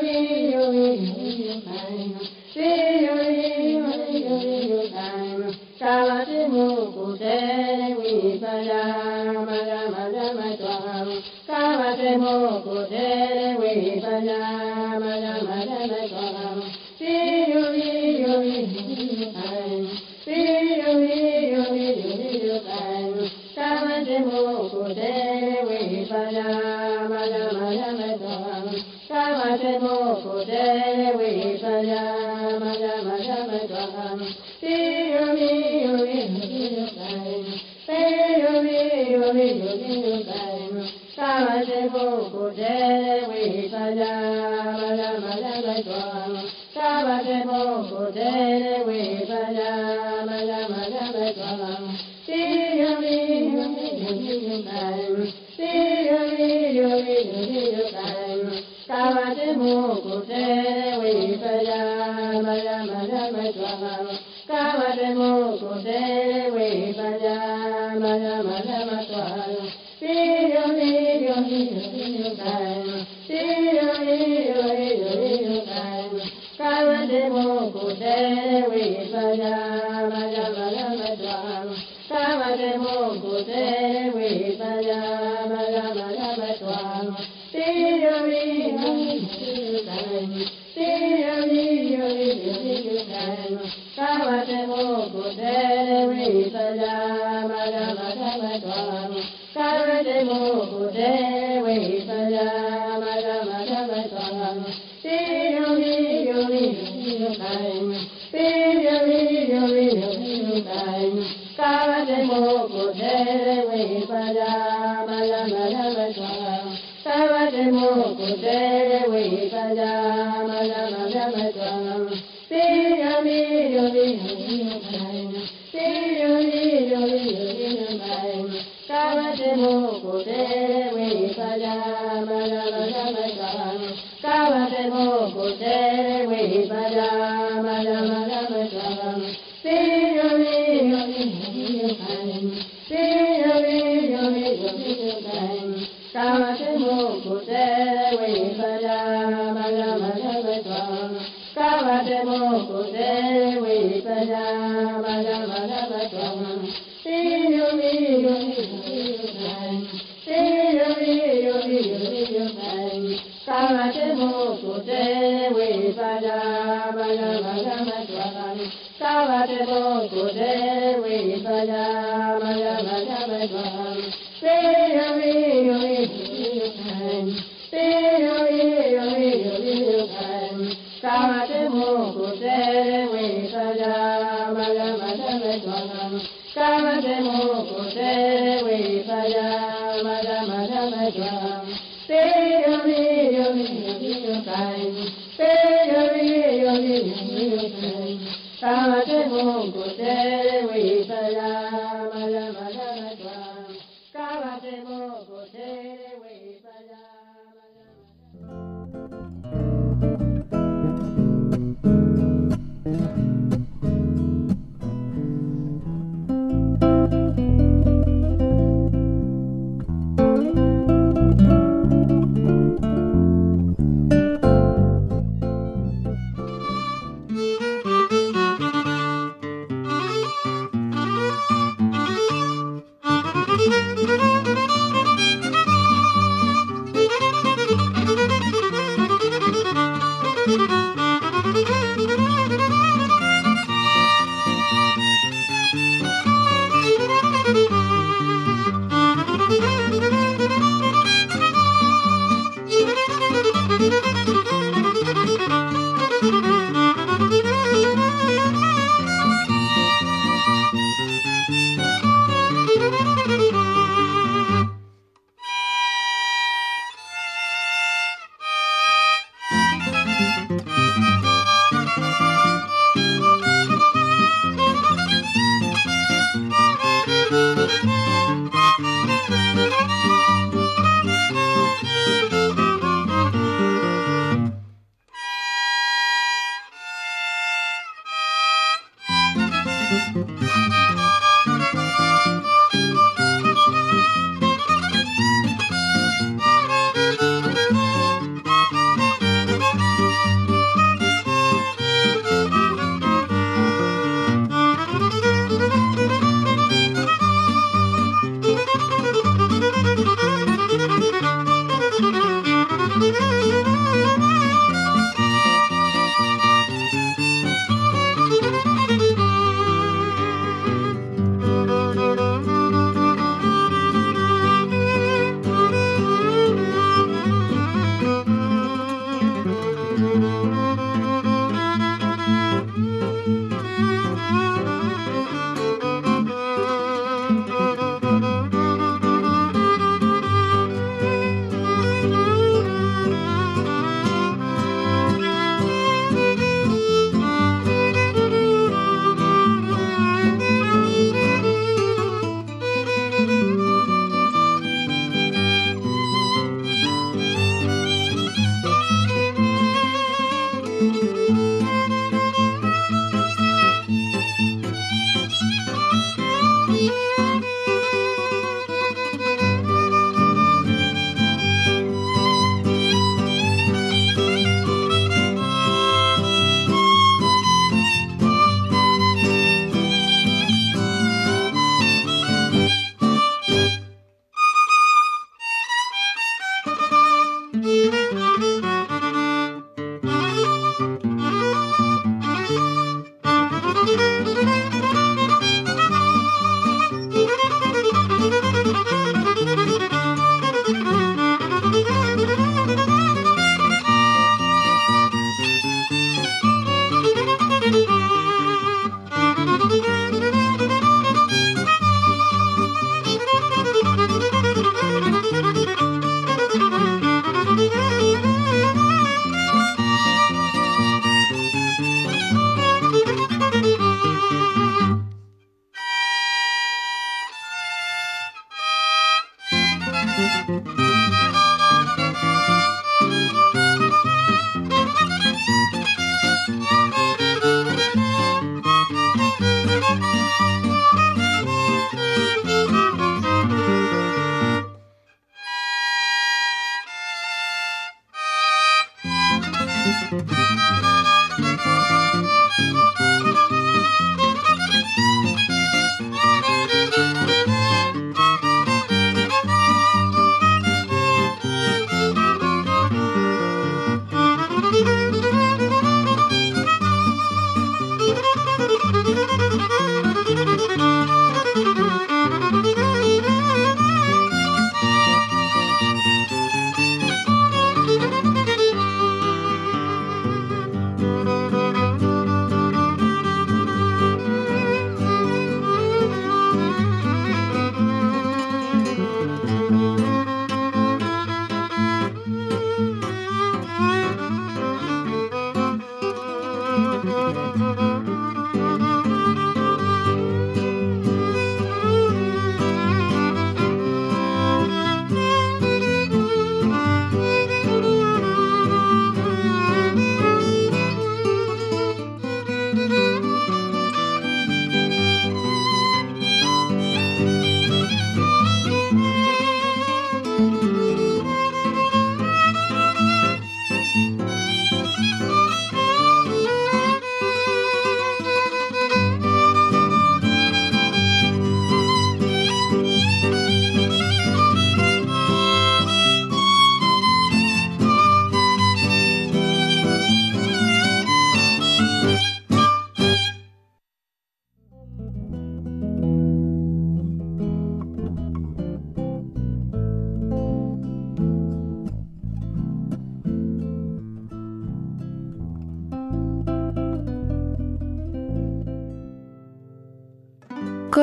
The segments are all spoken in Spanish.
Hallelujah.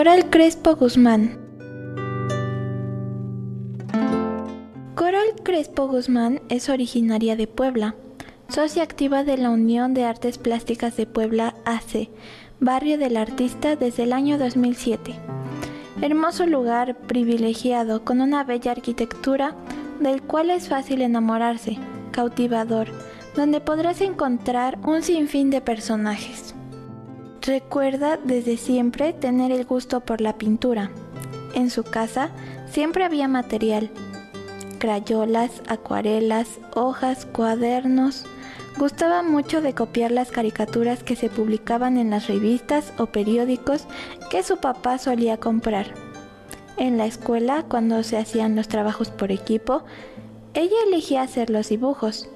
Coral Crespo Guzmán Coral Crespo Guzmán es originaria de Puebla, socia activa de la Unión de Artes Plásticas de Puebla AC, barrio del artista desde el año 2007. Hermoso lugar privilegiado con una bella arquitectura del cual es fácil enamorarse, cautivador, donde podrás encontrar un sinfín de personajes. Recuerda desde siempre tener el gusto por la pintura. En su casa siempre había material, crayolas, acuarelas, hojas, cuadernos. Gustaba mucho de copiar las caricaturas que se publicaban en las revistas o periódicos que su papá solía comprar. En la escuela, cuando se hacían los trabajos por equipo, ella elegía hacer los dibujos.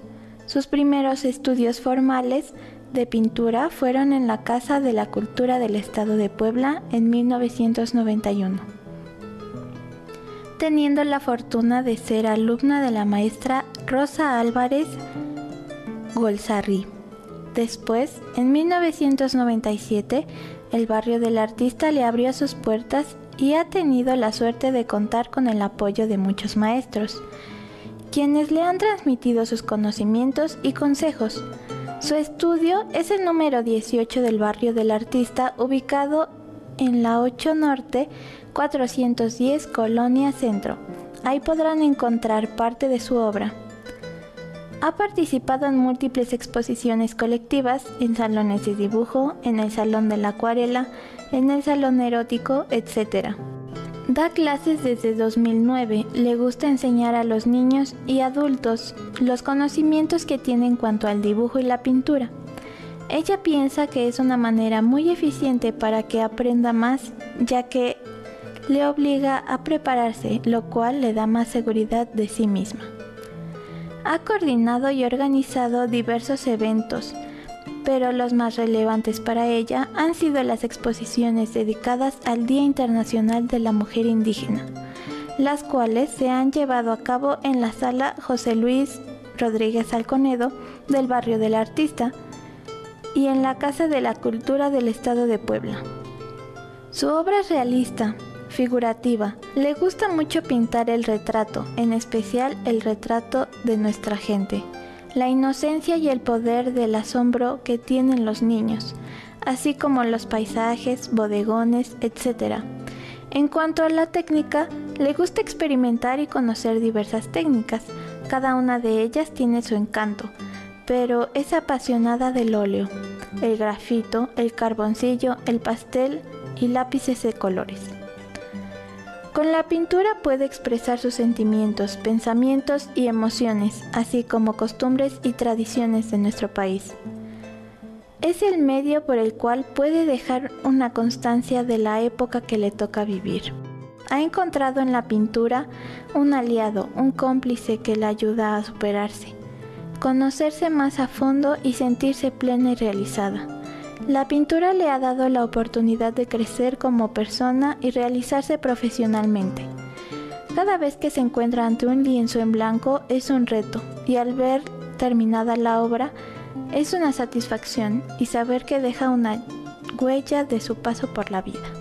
Sus primeros estudios formales de pintura fueron en la Casa de la Cultura del Estado de Puebla en 1991 teniendo la fortuna de ser alumna de la maestra Rosa Álvarez Golzarri. Después, en 1997, el barrio del artista le abrió sus puertas y ha tenido la suerte de contar con el apoyo de muchos maestros, quienes le han transmitido sus conocimientos y consejos. Su estudio es el número 18 del barrio del artista ubicado en la 8 Norte 410 Colonia Centro. Ahí podrán encontrar parte de su obra. Ha participado en múltiples exposiciones colectivas, en salones de dibujo, en el Salón de la Acuarela, en el Salón Erótico, etc. Da clases desde 2009. Le gusta enseñar a los niños y adultos los conocimientos que tiene en cuanto al dibujo y la pintura. Ella piensa que es una manera muy eficiente para que aprenda más, ya que le obliga a prepararse, lo cual le da más seguridad de sí misma. Ha coordinado y organizado diversos eventos, pero los más relevantes para ella han sido las exposiciones dedicadas al Día Internacional de la Mujer Indígena, las cuales se han llevado a cabo en la sala José Luis Rodríguez Alconedo del barrio del artista, y en la Casa de la Cultura del Estado de Puebla. Su obra es realista, figurativa. Le gusta mucho pintar el retrato, en especial el retrato de nuestra gente, la inocencia y el poder del asombro que tienen los niños, así como los paisajes, bodegones, etc. En cuanto a la técnica, le gusta experimentar y conocer diversas técnicas. Cada una de ellas tiene su encanto pero es apasionada del óleo, el grafito, el carboncillo, el pastel y lápices de colores. Con la pintura puede expresar sus sentimientos, pensamientos y emociones, así como costumbres y tradiciones de nuestro país. Es el medio por el cual puede dejar una constancia de la época que le toca vivir. Ha encontrado en la pintura un aliado, un cómplice que le ayuda a superarse conocerse más a fondo y sentirse plena y realizada. La pintura le ha dado la oportunidad de crecer como persona y realizarse profesionalmente. Cada vez que se encuentra ante un lienzo en blanco es un reto y al ver terminada la obra es una satisfacción y saber que deja una huella de su paso por la vida.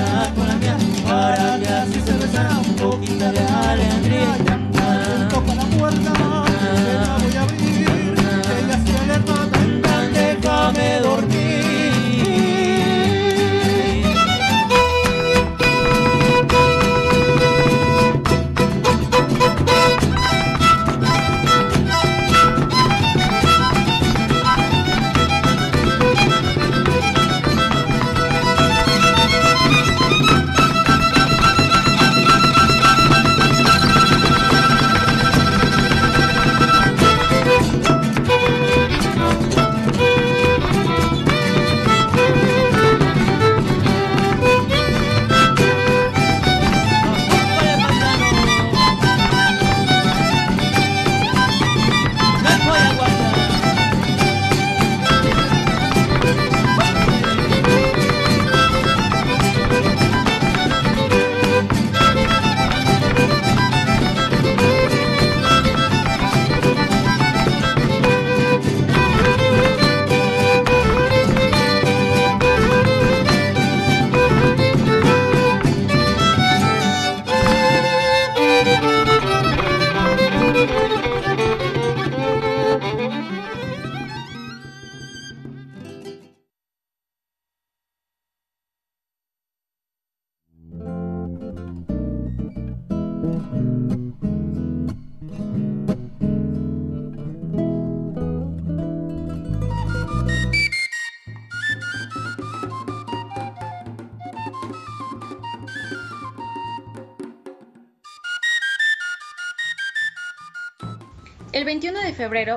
El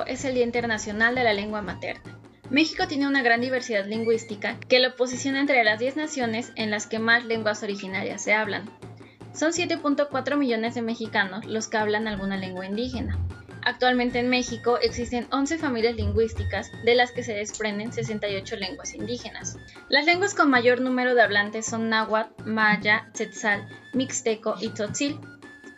es el Día Internacional de la Lengua Materna. México tiene una gran diversidad lingüística que lo posiciona entre las 10 naciones en las que más lenguas originarias se hablan. Son 7.4 millones de mexicanos los que hablan alguna lengua indígena. Actualmente en México existen 11 familias lingüísticas, de las que se desprenden 68 lenguas indígenas. Las lenguas con mayor número de hablantes son náhuatl, maya, tzetzal, mixteco y tzotzil,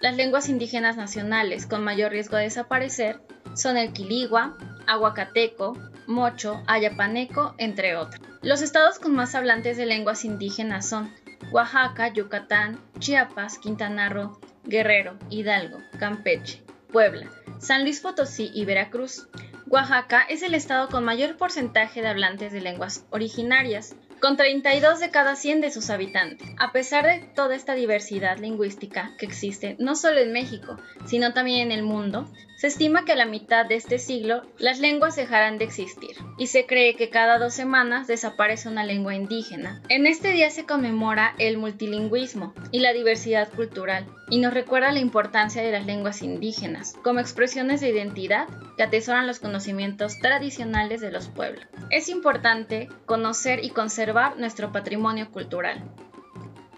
las lenguas indígenas nacionales con mayor riesgo de desaparecer son el quiligua, aguacateco, mocho, ayapaneco, entre otros. Los estados con más hablantes de lenguas indígenas son Oaxaca, Yucatán, Chiapas, Quintana Roo, Guerrero, Hidalgo, Campeche, Puebla, San Luis Potosí y Veracruz. Oaxaca es el estado con mayor porcentaje de hablantes de lenguas originarias, con 32 de cada 100 de sus habitantes. A pesar de toda esta diversidad lingüística que existe no solo en México, sino también en el mundo, se estima que a la mitad de este siglo las lenguas dejarán de existir y se cree que cada dos semanas desaparece una lengua indígena. En este día se conmemora el multilingüismo y la diversidad cultural y nos recuerda la importancia de las lenguas indígenas como expresiones de identidad que atesoran los conocimientos tradicionales de los pueblos. Es importante conocer y conservar nuestro patrimonio cultural.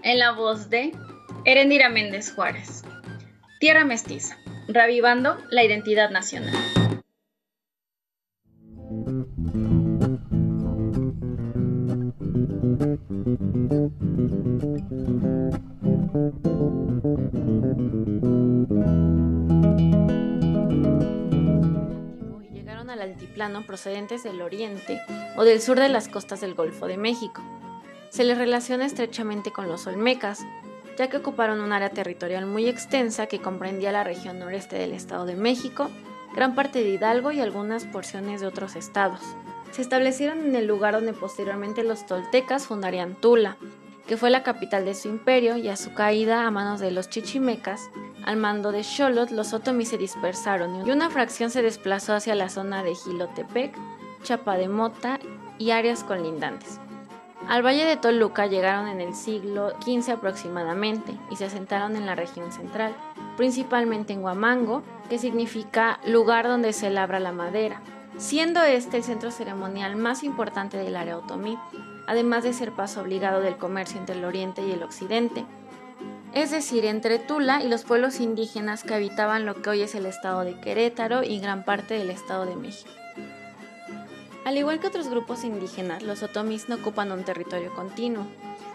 En la voz de Erendira Méndez Juárez. Tierra Mestiza revivando la identidad nacional. llegaron al altiplano procedentes del oriente o del sur de las costas del Golfo de México. Se les relaciona estrechamente con los olmecas, ya que ocuparon un área territorial muy extensa que comprendía la región noreste del Estado de México, gran parte de Hidalgo y algunas porciones de otros estados. Se establecieron en el lugar donde posteriormente los toltecas fundarían Tula, que fue la capital de su imperio y a su caída a manos de los chichimecas, al mando de Xolot, los otomís se dispersaron y una fracción se desplazó hacia la zona de Gilotepec, Chapa de Mota y áreas colindantes. Al valle de Toluca llegaron en el siglo XV aproximadamente y se asentaron en la región central, principalmente en Huamango, que significa lugar donde se labra la madera, siendo este el centro ceremonial más importante del área otomí, además de ser paso obligado del comercio entre el oriente y el occidente, es decir, entre Tula y los pueblos indígenas que habitaban lo que hoy es el estado de Querétaro y gran parte del estado de México. Al igual que otros grupos indígenas, los otomís no ocupan un territorio continuo,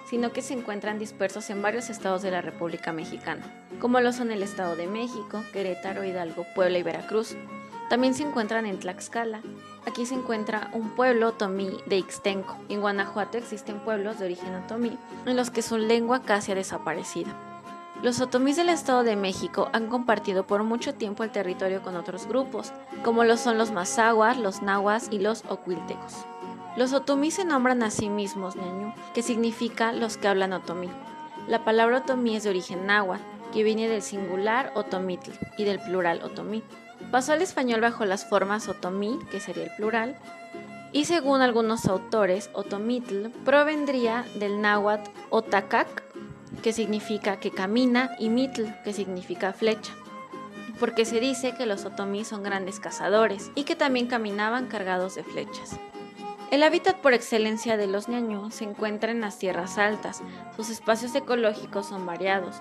sino que se encuentran dispersos en varios estados de la República Mexicana, como lo son el Estado de México, Querétaro, Hidalgo, Puebla y Veracruz. También se encuentran en Tlaxcala. Aquí se encuentra un pueblo otomí de Ixtenco. En Guanajuato existen pueblos de origen otomí, en los que su lengua casi ha desaparecido. Los otomís del Estado de México han compartido por mucho tiempo el territorio con otros grupos, como lo son los mazahuas, los nahuas y los ocuiltecos. Los otomí se nombran a sí mismos ñañú, que significa los que hablan otomí. La palabra otomí es de origen náhuatl, que viene del singular otomitl y del plural otomí. Pasó al español bajo las formas otomí, que sería el plural, y según algunos autores, otomitl provendría del náhuatl otacac, que significa que camina, y mitl, que significa flecha. Porque se dice que los otomí son grandes cazadores y que también caminaban cargados de flechas. El hábitat por excelencia de los ñañú se encuentra en las tierras altas. Sus espacios ecológicos son variados,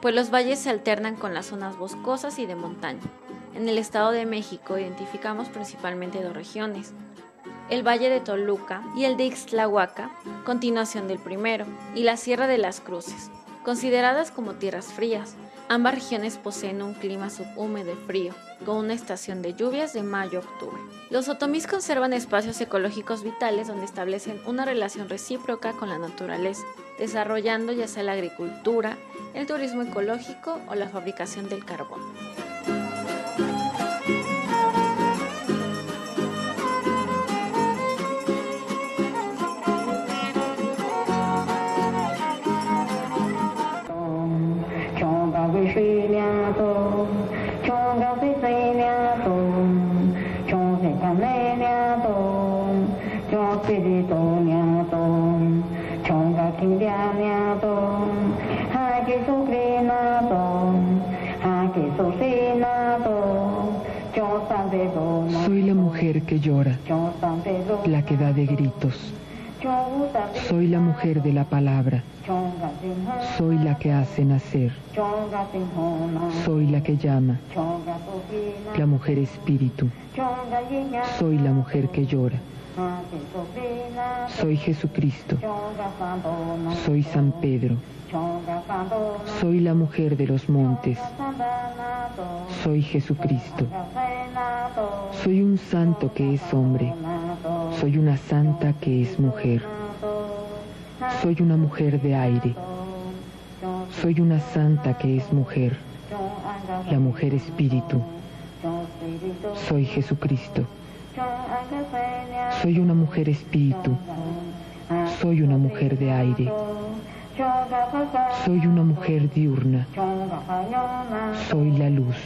pues los valles se alternan con las zonas boscosas y de montaña. En el Estado de México identificamos principalmente dos regiones, el Valle de Toluca y el de Ixtlahuaca, continuación del primero, y la Sierra de las Cruces, consideradas como tierras frías. Ambas regiones poseen un clima subhúmedo frío, con una estación de lluvias de mayo a octubre. Los otomís conservan espacios ecológicos vitales donde establecen una relación recíproca con la naturaleza, desarrollando ya sea la agricultura, el turismo ecológico o la fabricación del carbón. Soy la mujer que llora, la que da de gritos. Soy la mujer de la palabra. Soy la que hace nacer. Soy la que llama. La mujer espíritu. Soy la mujer que llora. Soy Jesucristo. Soy San Pedro. Soy la mujer de los montes. Soy Jesucristo. Soy un santo que es hombre. Soy una santa que es mujer. Soy una mujer de aire. Soy una santa que es mujer. La mujer espíritu. Soy Jesucristo. Soy una mujer espíritu. Soy una mujer de aire. Soy una mujer diurna. Soy la luz.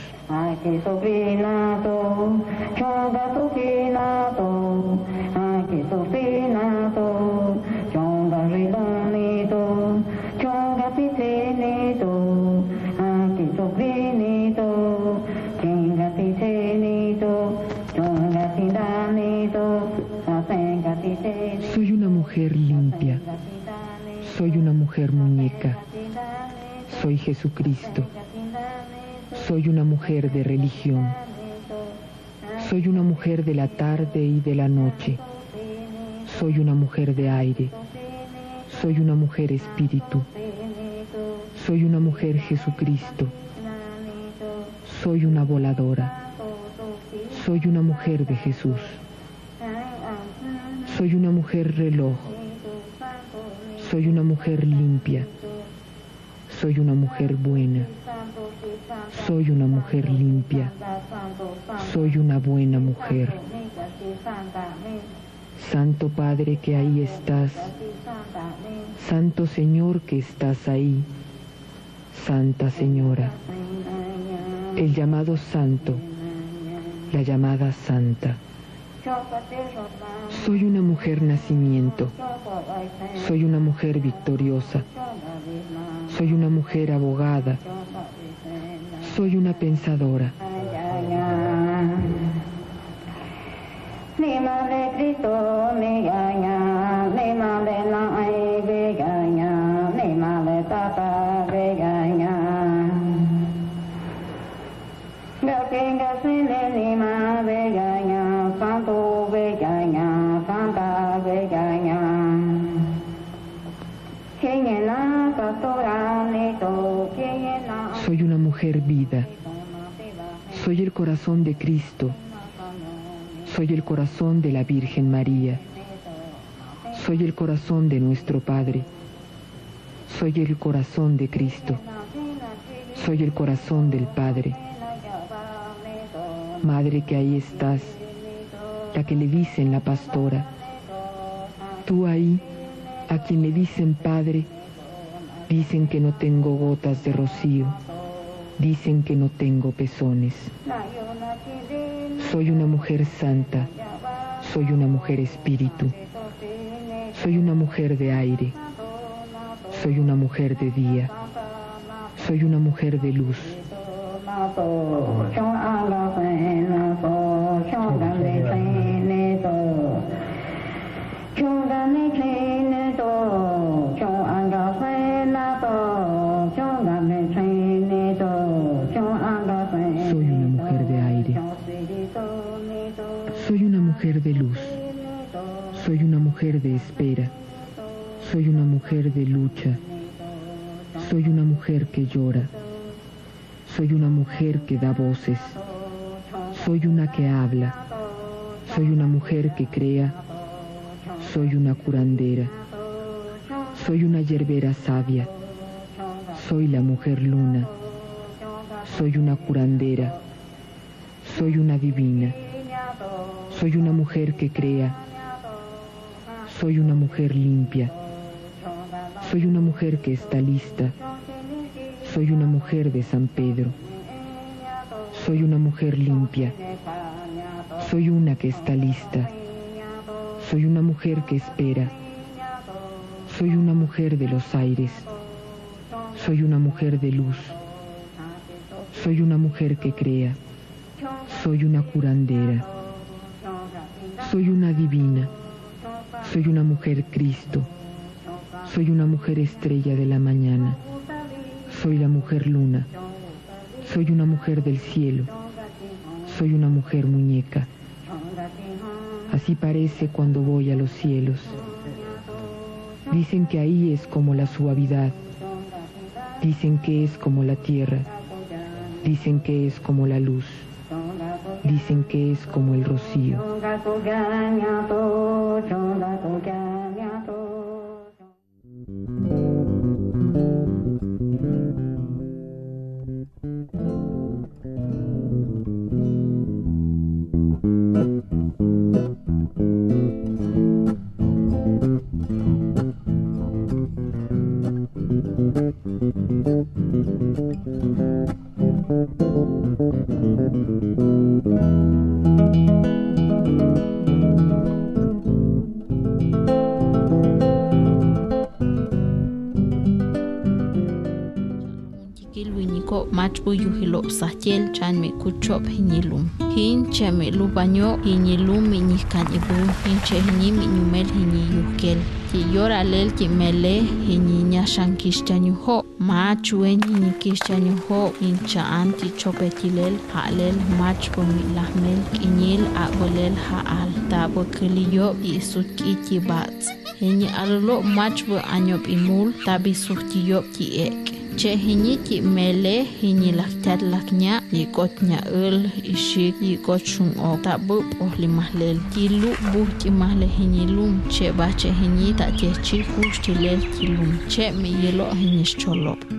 Mujer limpia. Soy una mujer muñeca. Soy Jesucristo. Soy una mujer de religión. Soy una mujer de la tarde y de la noche. Soy una mujer de aire. Soy una mujer espíritu. Soy una mujer Jesucristo. Soy una voladora. Soy una mujer de Jesús. Soy una mujer reloj. Soy una mujer limpia. Soy una mujer buena. Soy una mujer limpia. Soy una buena mujer. Santo Padre que ahí estás. Santo Señor que estás ahí. Santa Señora. El llamado santo. La llamada santa. Soy una mujer nacimiento. Soy una mujer victoriosa. Soy una mujer abogada. Soy una pensadora. Vida. Soy el corazón de Cristo. Soy el corazón de la Virgen María. Soy el corazón de nuestro Padre. Soy el corazón de Cristo. Soy el corazón del Padre. Madre que ahí estás, la que le dicen la pastora. Tú ahí, a quien le dicen Padre, Dicen que no tengo gotas de rocío, dicen que no tengo pezones. Soy una mujer santa, soy una mujer espíritu, soy una mujer de aire, soy una mujer de día, soy una mujer de luz. Mujer de espera. Soy una mujer de lucha. Soy una mujer que llora. Soy una mujer que da voces. Soy una que habla. Soy una mujer que crea. Soy una curandera. Soy una yerbera sabia. Soy la mujer luna. Soy una curandera. Soy una divina. Soy una mujer que crea. Soy una mujer limpia. Soy una mujer que está lista. Soy una mujer de San Pedro. Soy una mujer limpia. Soy una que está lista. Soy una mujer que espera. Soy una mujer de los aires. Soy una mujer de luz. Soy una mujer que crea. Soy una curandera. Soy una divina, soy una mujer Cristo, soy una mujer estrella de la mañana, soy la mujer luna, soy una mujer del cielo, soy una mujer muñeca. Así parece cuando voy a los cielos. Dicen que ahí es como la suavidad, dicen que es como la tierra, dicen que es como la luz. Dicen que es como el rocío. ko machbu yuhilo sahtiel chan mi kuchop hinyilum. Hin che mi lubaño hinyilum mi ñihkanibu hin che hiñi mi ñumel hiñi yuhkel ti yoralel ki mele hiñiña xankixtiañujo mach wen hiñikixtiañujo incha'an tichopetilel ja'lel mach pomilajmel k'iñil a'bolel ja'al tab'äkäliyo' i'sutk'itib'atz' hiñi alolo' mach b'añop'imul tab'isuj ki ki'ek' Cik hini ki mele hini lak laknya, lak nya i kot nya el i shi kot chung o ta bu po li mah lel ki lu bu ki mah le lum che ba che hini ta che chi ku sti lel ki lum che mi yelo hini cholop.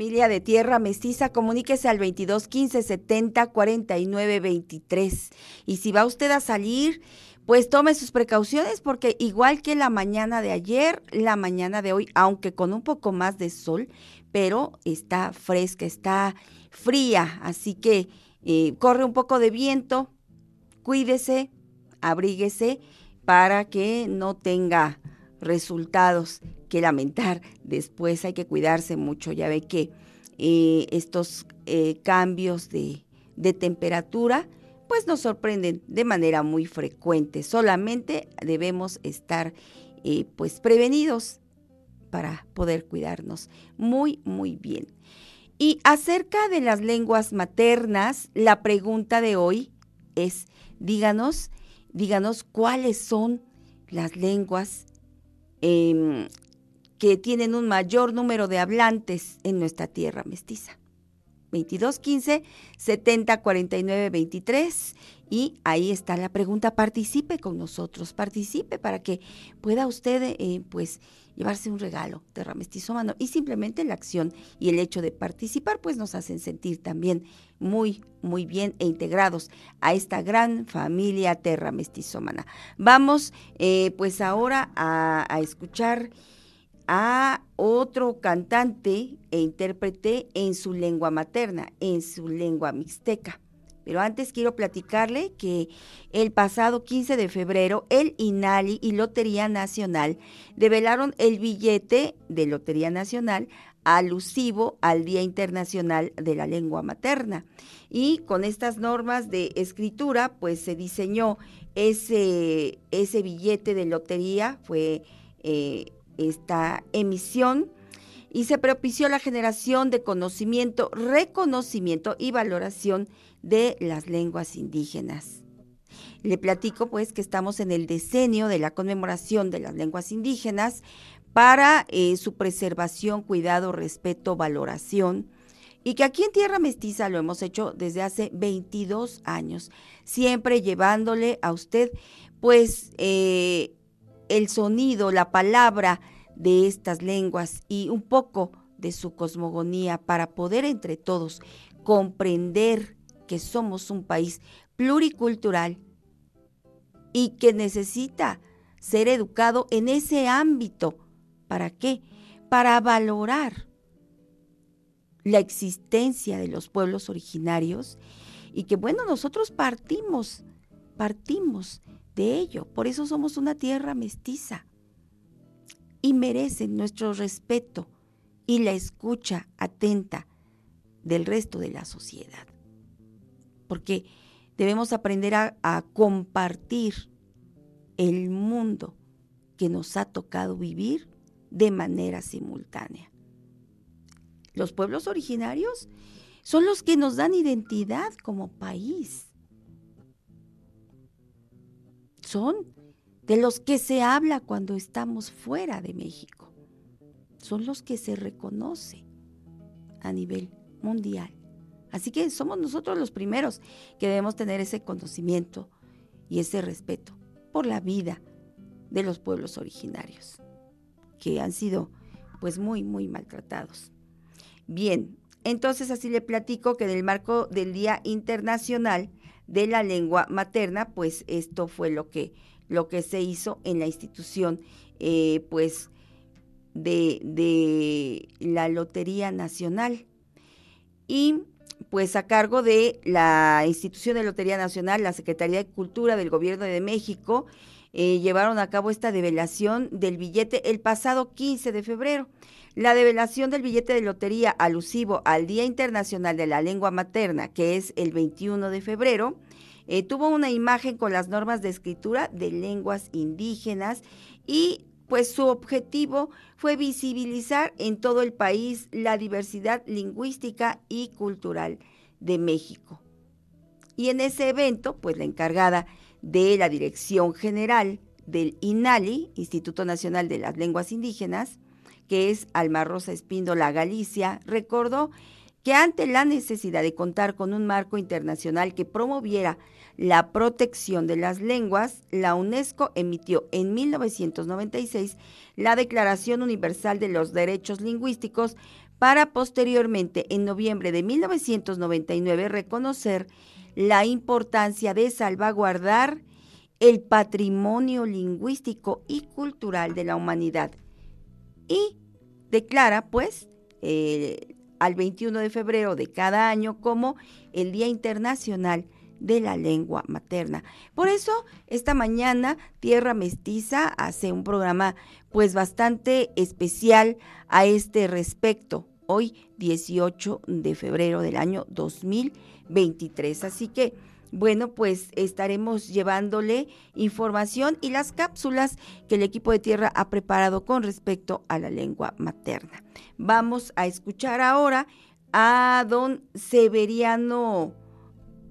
Familia de tierra mestiza, comuníquese al 22 15 70 49 23. Y si va usted a salir, pues tome sus precauciones porque igual que la mañana de ayer, la mañana de hoy, aunque con un poco más de sol, pero está fresca, está fría, así que eh, corre un poco de viento, cuídese, abríguese para que no tenga resultados que lamentar después, hay que cuidarse mucho, ya ve que eh, estos eh, cambios de, temperatura pues nos sorprenden de manera muy frecuente, solamente debemos estar eh, pues prevenidos para poder cuidarnos muy, muy bien. Y acerca de las lenguas maternas, la pregunta de hoy es, díganos, díganos cuáles son las lenguas eh, que tienen un mayor número de hablantes en nuestra tierra mestiza. 2215 70 49 23 y ahí está la pregunta participe con nosotros participe para que pueda usted eh, pues llevarse un regalo Terra Mestizómano y simplemente la acción y el hecho de participar pues nos hacen sentir también muy muy bien e integrados a esta gran familia Terra Mestizómana vamos eh, pues ahora a escuchar a otro cantante e intérprete en su lengua materna, en su lengua mixteca. Pero antes quiero platicarle que el pasado 15 de febrero el INALI y Lotería Nacional develaron el billete de Lotería Nacional alusivo al Día Internacional de la Lengua Materna. Y con estas normas de escritura, pues se diseñó ese, ese billete de lotería, fue eh, esta emisión y se propició la generación de conocimiento, reconocimiento y valoración de las lenguas indígenas. Le platico pues que estamos en el decenio de la conmemoración de las lenguas indígenas para eh, su preservación, cuidado, respeto, valoración, y que aquí en Tierra Mestiza lo hemos hecho desde hace 22 años, siempre llevándole a usted pues eh, el sonido, la palabra de estas lenguas y un poco de su cosmogonía para poder entre todos comprender que somos un país pluricultural y que necesita ser educado en ese ámbito. ¿Para qué? Para valorar la existencia de los pueblos originarios y que bueno, nosotros partimos, partimos de ello. Por eso somos una tierra mestiza y merecen nuestro respeto y la escucha atenta del resto de la sociedad. Porque debemos aprender a, compartir el mundo que nos ha tocado vivir de manera simultánea. Los pueblos originarios son los que nos dan identidad como país. Son de los que se habla cuando estamos fuera de México. Son los que se reconoce a nivel mundial. Así que somos nosotros los primeros que debemos tener ese conocimiento y ese respeto por la vida de los pueblos originarios, que han sido pues muy, muy maltratados. Bien, entonces así le platico que en el marco del Día Internacional de la Lengua Materna, pues esto fue lo que, lo que se hizo en la institución, eh, pues de, de la Lotería Nacional. Y pues a cargo de la institución de Lotería Nacional, la Secretaría de Cultura del Gobierno de México, eh, llevaron a cabo esta develación del billete el pasado 15 de febrero. La develación del billete de lotería alusivo al Día Internacional de la Lengua Materna, que es el 21 de febrero, eh, tuvo una imagen con las normas de escritura de lenguas indígenas y pues su objetivo fue visibilizar en todo el país la diversidad lingüística y cultural de México. Y en ese evento, pues la encargada de la Dirección General del INALI, Instituto Nacional de las Lenguas Indígenas, que es Alma Rosa Espíndola Galicia, recordó que ante la necesidad de contar con un marco internacional que promoviera la protección de las lenguas, la UNESCO emitió en 1996 la Declaración Universal de los Derechos Lingüísticos para posteriormente, en noviembre de 1999, reconocer la importancia de salvaguardar el patrimonio lingüístico y cultural de la humanidad. Y declara, pues, eh, al 21 de febrero de cada año como el Día Internacional de la Lengua Materna. Por eso, esta mañana Tierra Mestiza hace un programa pues bastante especial a este respecto, hoy 18 de febrero del año 2023. Así que bueno, pues estaremos llevándole información y las cápsulas que el equipo de tierra ha preparado con respecto a la lengua materna. Vamos a escuchar ahora a don Severiano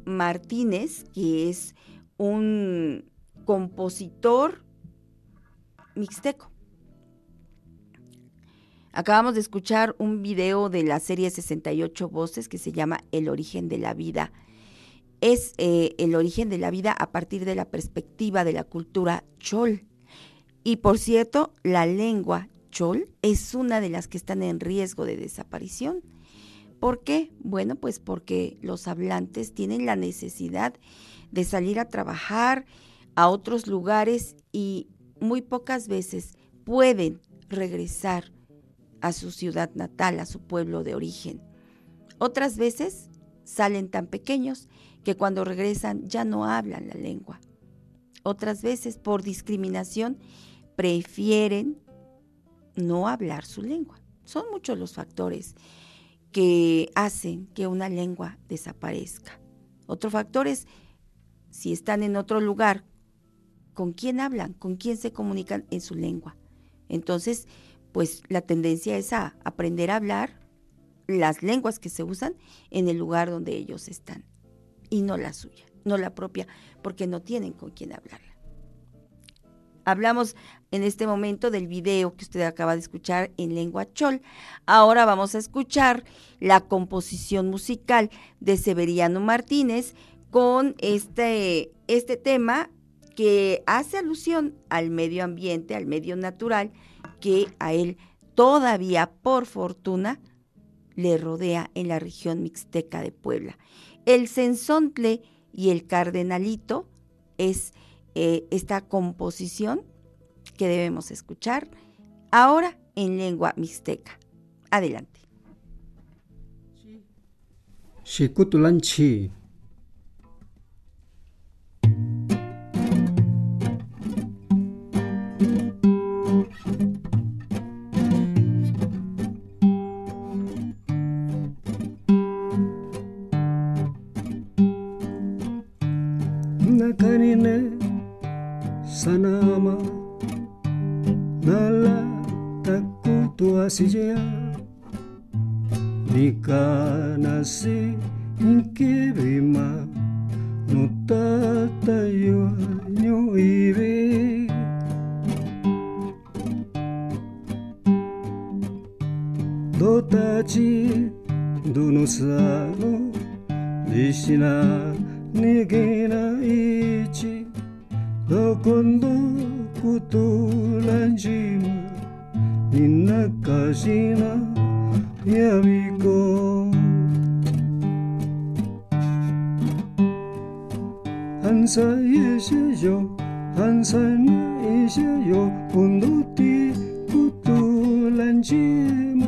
Martínez, que es un compositor mixteco. Acabamos de escuchar un video de la serie 68 voces que se llama El origen de la vida es eh, el origen de la vida a partir de la perspectiva de la cultura chol. Y por cierto, la lengua chol es una de las que están en riesgo de desaparición. ¿Por qué? Bueno, pues porque los hablantes tienen la necesidad de salir a trabajar a otros lugares y muy pocas veces pueden regresar a su ciudad natal, a su pueblo de origen. Otras veces salen tan pequeños que cuando regresan ya no hablan la lengua. Otras veces por discriminación prefieren no hablar su lengua. Son muchos los factores que hacen que una lengua desaparezca. Otro factor es si están en otro lugar, ¿con quién hablan? ¿Con quién se comunican en su lengua? Entonces, pues la tendencia es a aprender a hablar las lenguas que se usan en el lugar donde ellos están y no la suya, no la propia, porque no tienen con quién hablarla. Hablamos en este momento del video que usted acaba de escuchar en lengua chol. Ahora vamos a escuchar la composición musical de Severiano Martínez con este, este tema que hace alusión al medio ambiente, al medio natural, que a él todavía, por fortuna, le rodea en la región mixteca de Puebla. El sensontle y el cardenalito es eh, esta composición que debemos escuchar ahora en lengua mixteca. Adelante. sana asilea Dikana se inkebe No tata yo nyo ibe Do tachi do no sano Dishina nigena ichi Do condo kutu lanjima 你哪敢信啊？别逼我！喊啥也歇脚，喊啥没歇脚，不努底苦度烂芝麻。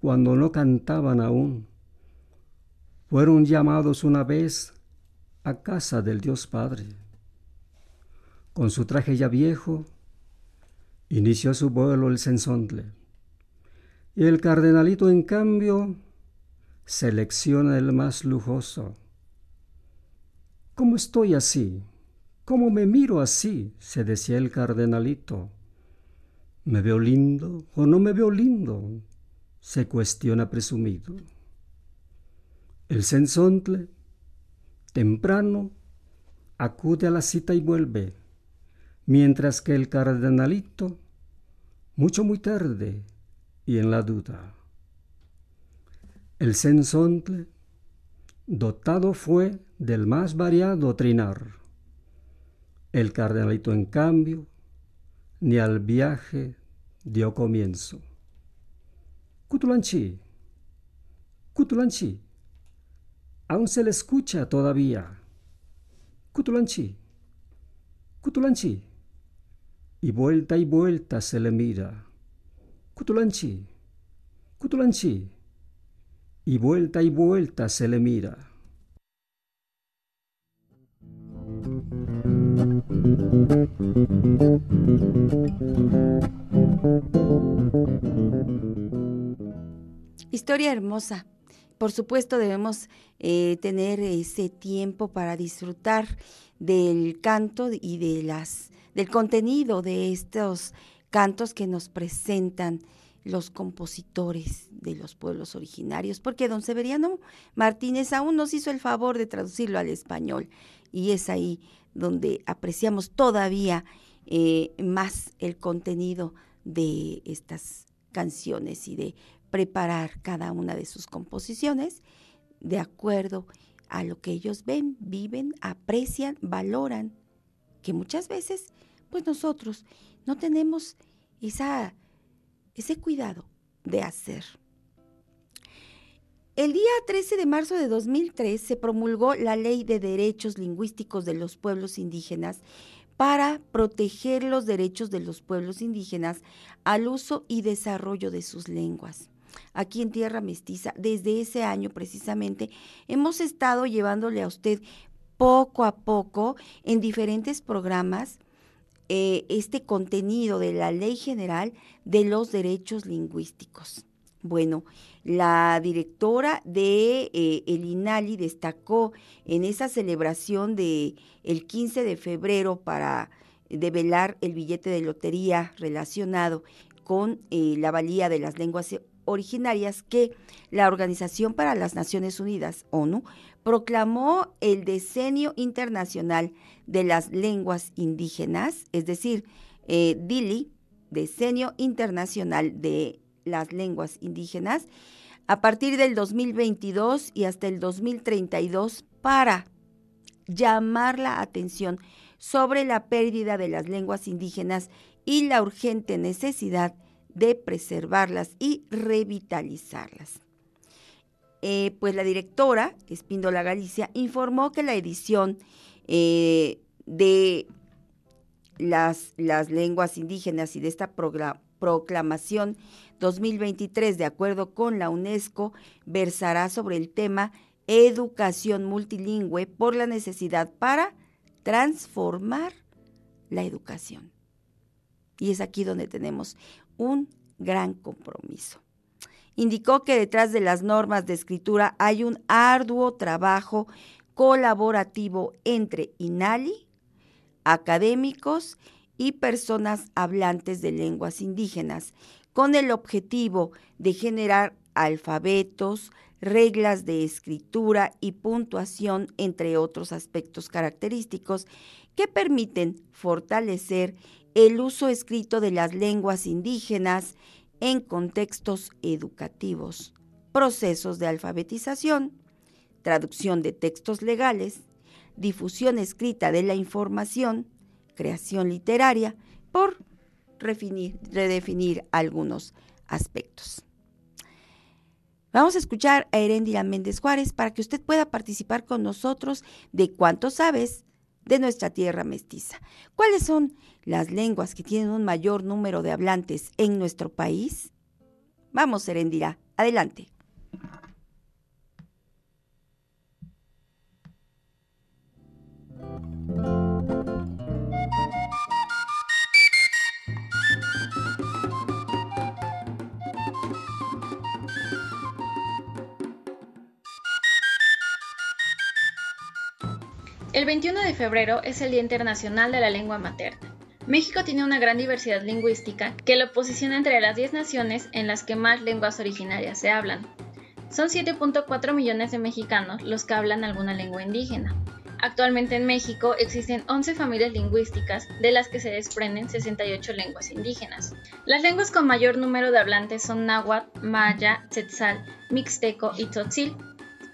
Cuando no cantaban aún, fueron llamados una vez a casa del Dios Padre. Con su traje ya viejo, inició su vuelo el sensontle. Y el cardenalito, en cambio, selecciona el más lujoso. ¿Cómo estoy así? ¿Cómo me miro así? se decía el cardenalito. ¿Me veo lindo o no me veo lindo? Se cuestiona presumido. El sensontle, temprano, acude a la cita y vuelve, mientras que el cardenalito, mucho muy tarde y en la duda. El sensontle, dotado fue del más variado trinar. El cardenalito, en cambio, ni al viaje dio comienzo. Cutulanchi, Cutulanchi, aún se le escucha todavía. Cutulanchi, Cutulanchi, y vuelta y vuelta se le mira. Cutulanchi, Cutulanchi, y vuelta y vuelta se le mira. Historia hermosa. Por supuesto debemos eh, tener ese tiempo para disfrutar del canto y de las del contenido de estos cantos que nos presentan los compositores de los pueblos originarios, porque don Severiano Martínez aún nos hizo el favor de traducirlo al español y es ahí donde apreciamos todavía eh, más el contenido de estas canciones y de preparar cada una de sus composiciones de acuerdo a lo que ellos ven, viven, aprecian, valoran, que muchas veces pues nosotros no tenemos esa, ese cuidado de hacer. El día 13 de marzo de 2003 se promulgó la Ley de Derechos Lingüísticos de los Pueblos Indígenas para proteger los derechos de los pueblos indígenas al uso y desarrollo de sus lenguas. Aquí en Tierra Mestiza, desde ese año precisamente, hemos estado llevándole a usted poco a poco en diferentes programas eh, este contenido de la Ley General de los Derechos Lingüísticos. Bueno, la directora de eh, el INALI destacó en esa celebración de el 15 de febrero para develar el billete de lotería relacionado con eh, la valía de las lenguas originarias que la Organización para las Naciones Unidas, ONU, proclamó el Decenio Internacional de las Lenguas Indígenas, es decir, eh, DILI, Decenio Internacional de las lenguas indígenas a partir del 2022 y hasta el 2032 para llamar la atención sobre la pérdida de las lenguas indígenas y la urgente necesidad de preservarlas y revitalizarlas. Eh, pues la directora, Espíndola Galicia, informó que la edición eh, de las, las lenguas indígenas y de esta proclamación 2023, de acuerdo con la UNESCO, versará sobre el tema educación multilingüe por la necesidad para transformar la educación. Y es aquí donde tenemos un gran compromiso. Indicó que detrás de las normas de escritura hay un arduo trabajo colaborativo entre INALI, académicos y personas hablantes de lenguas indígenas, con el objetivo de generar alfabetos, reglas de escritura y puntuación, entre otros aspectos característicos que permiten fortalecer el uso escrito de las lenguas indígenas en contextos educativos, procesos de alfabetización, traducción de textos legales, difusión escrita de la información, creación literaria, por redefinir algunos aspectos. Vamos a escuchar a Herendira Méndez Juárez para que usted pueda participar con nosotros de cuánto sabes de nuestra tierra mestiza. ¿Cuáles son las lenguas que tienen un mayor número de hablantes en nuestro país? Vamos, Herendira, adelante. El 21 de febrero es el Día Internacional de la Lengua Materna. México tiene una gran diversidad lingüística que lo posiciona entre las 10 naciones en las que más lenguas originarias se hablan. Son 7.4 millones de mexicanos los que hablan alguna lengua indígena. Actualmente en México existen 11 familias lingüísticas, de las que se desprenden 68 lenguas indígenas. Las lenguas con mayor número de hablantes son náhuatl, maya, tzetzal, mixteco y tzotzil,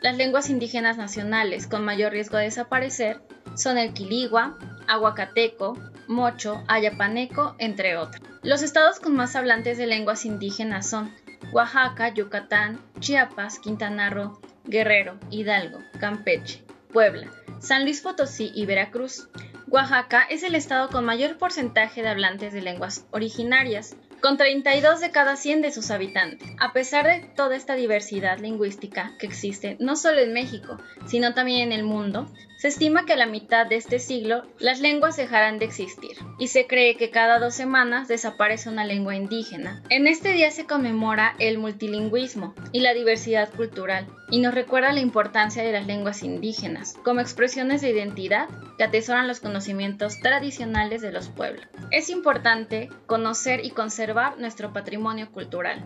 las lenguas indígenas nacionales con mayor riesgo de desaparecer son el quiligua, aguacateco, mocho, ayapaneco, entre otros. Los estados con más hablantes de lenguas indígenas son Oaxaca, Yucatán, Chiapas, Quintana Roo, Guerrero, Hidalgo, Campeche, Puebla, San Luis Potosí y Veracruz. Oaxaca es el estado con mayor porcentaje de hablantes de lenguas originarias, con 32 de cada 100 de sus habitantes. A pesar de toda esta diversidad lingüística que existe no solo en México, sino también en el mundo, se estima que a la mitad de este siglo las lenguas dejarán de existir y se cree que cada dos semanas desaparece una lengua indígena. En este día se conmemora el multilingüismo y la diversidad cultural y nos recuerda la importancia de las lenguas indígenas como expresiones de identidad que atesoran los conocimientos tradicionales de los pueblos. Es importante conocer y conservar nuestro patrimonio cultural.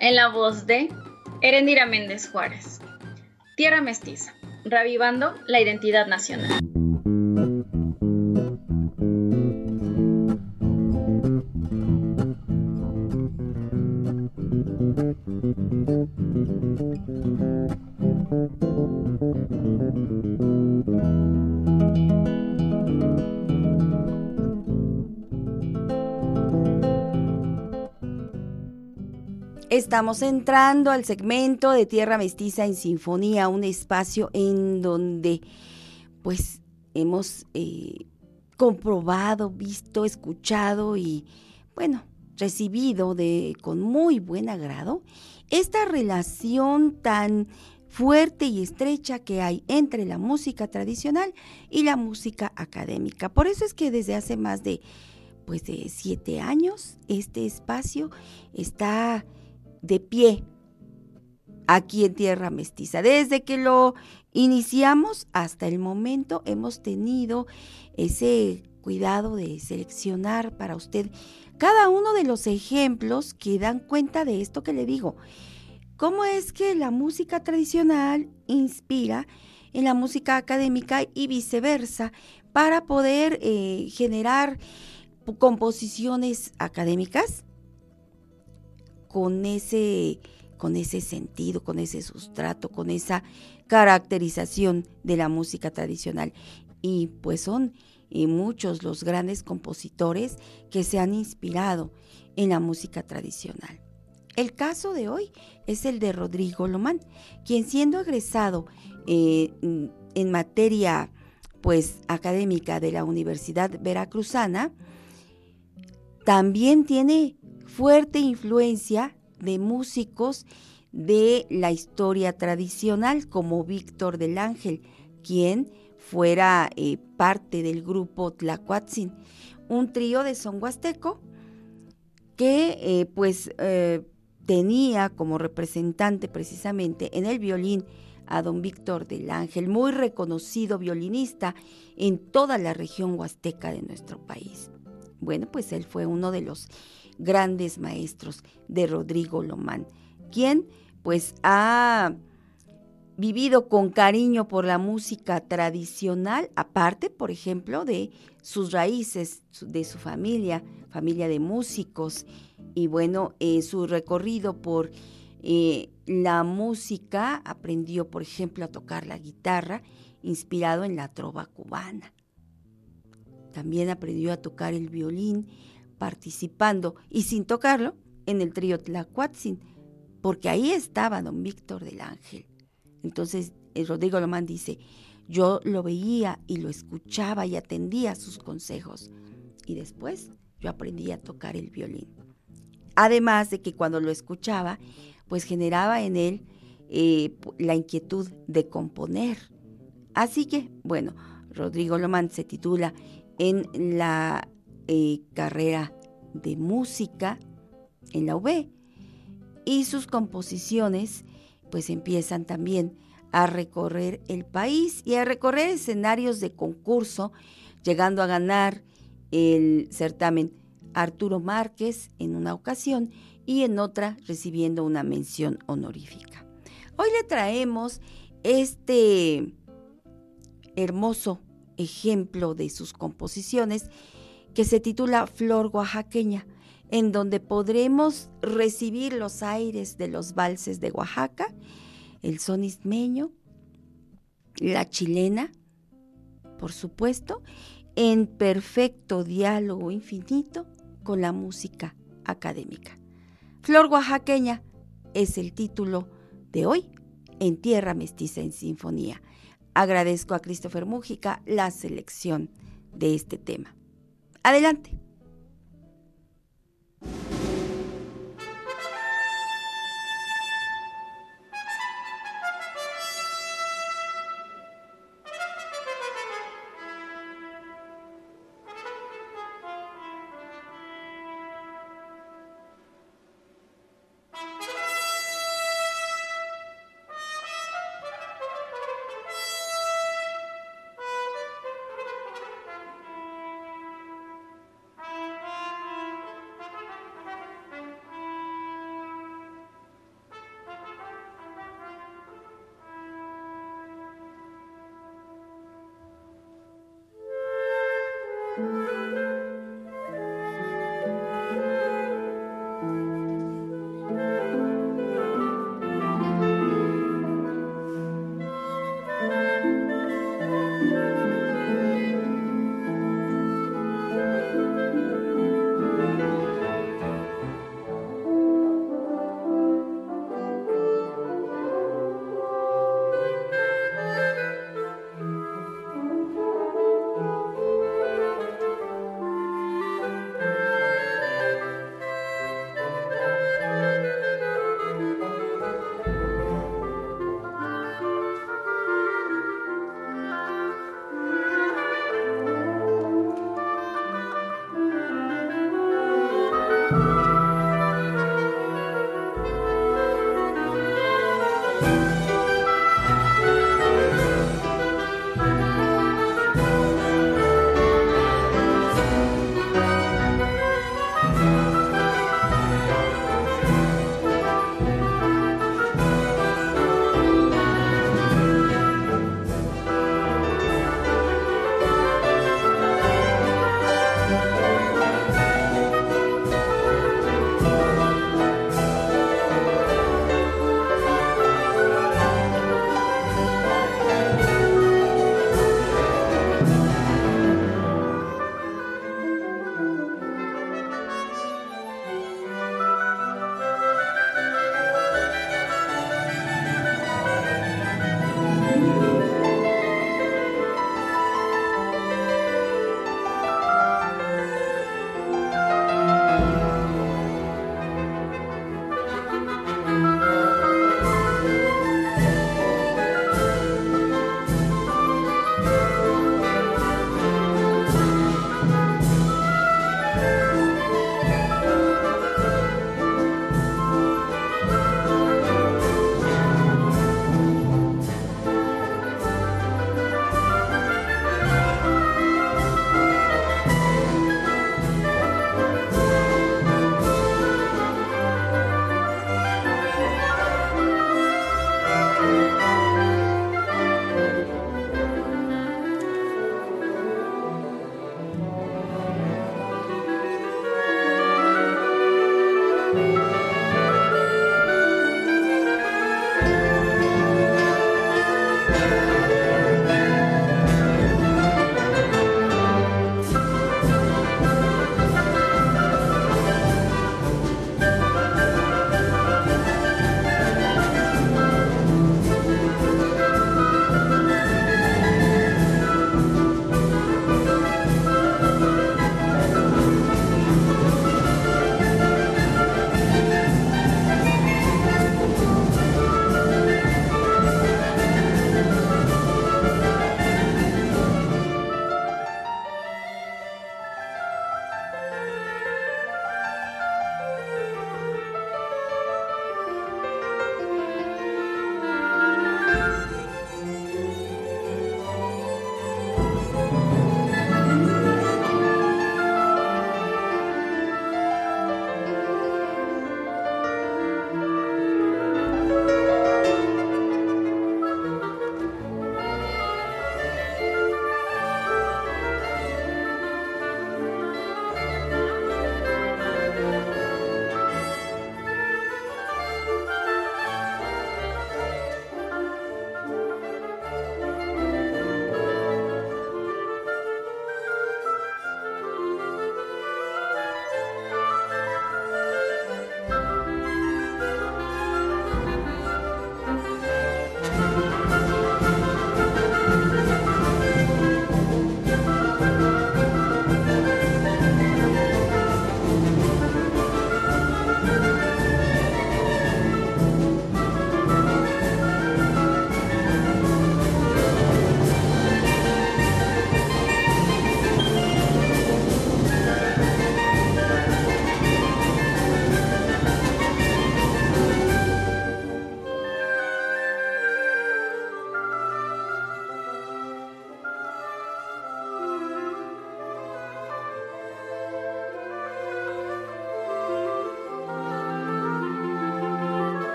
En la voz de Erendira Méndez Juárez. Tierra Mestiza revivando la identidad nacional. Estamos entrando al segmento de Tierra Mestiza en Sinfonía, un espacio en donde pues hemos eh, comprobado, visto, escuchado y bueno, recibido de con muy buen agrado esta relación tan fuerte y estrecha que hay entre la música tradicional y la música académica. Por eso es que desde hace más de pues de siete años este espacio está de pie aquí en Tierra Mestiza. Desde que lo iniciamos hasta el momento hemos tenido ese cuidado de seleccionar para usted cada uno de los ejemplos que dan cuenta de esto que le digo. ¿Cómo es que la música tradicional inspira en la música académica y viceversa para poder eh, generar composiciones académicas con ese, con ese sentido, con ese sustrato, con esa caracterización de la música tradicional. Y pues son y muchos los grandes compositores que se han inspirado en la música tradicional. El caso de hoy es el de Rodrigo Lomán, quien siendo egresado eh, en materia pues académica de la Universidad Veracruzana, también tiene fuerte influencia de músicos de la historia tradicional como Víctor del Ángel, quien fuera eh, parte del grupo Tlacuatzin, un trío de son huasteco que eh, pues eh, tenía como representante precisamente en el violín a don Víctor del Ángel, muy reconocido violinista en toda la región huasteca de nuestro país. Bueno, pues él fue uno de los grandes maestros de Rodrigo Lomán, quien pues ha vivido con cariño por la música tradicional, aparte, por ejemplo, de sus raíces, de su familia, familia de músicos, y bueno, eh, su recorrido por eh, la música, aprendió, por ejemplo, a tocar la guitarra, inspirado en la trova cubana. También aprendió a tocar el violín participando y sin tocarlo en el trío Tlacuatzin, porque ahí estaba don Víctor del Ángel. Entonces, el Rodrigo Lomán dice, yo lo veía y lo escuchaba y atendía sus consejos. Y después yo aprendí a tocar el violín. Además de que cuando lo escuchaba, pues generaba en él eh, la inquietud de componer. Así que, bueno, Rodrigo Lomán se titula en la eh, carrera de música en la UB y sus composiciones pues empiezan también a recorrer el país y a recorrer escenarios de concurso, llegando a ganar el certamen Arturo Márquez en una ocasión y en otra recibiendo una mención honorífica. Hoy le traemos este hermoso ejemplo de sus composiciones que se titula Flor Oaxaqueña, en donde podremos recibir los aires de los valses de Oaxaca, el son ismeño, la chilena, por supuesto, en perfecto diálogo infinito con la música académica. Flor Oaxaqueña es el título de hoy en Tierra Mestiza en Sinfonía. Agradezco a Christopher Mújica la selección de este tema. Adelante.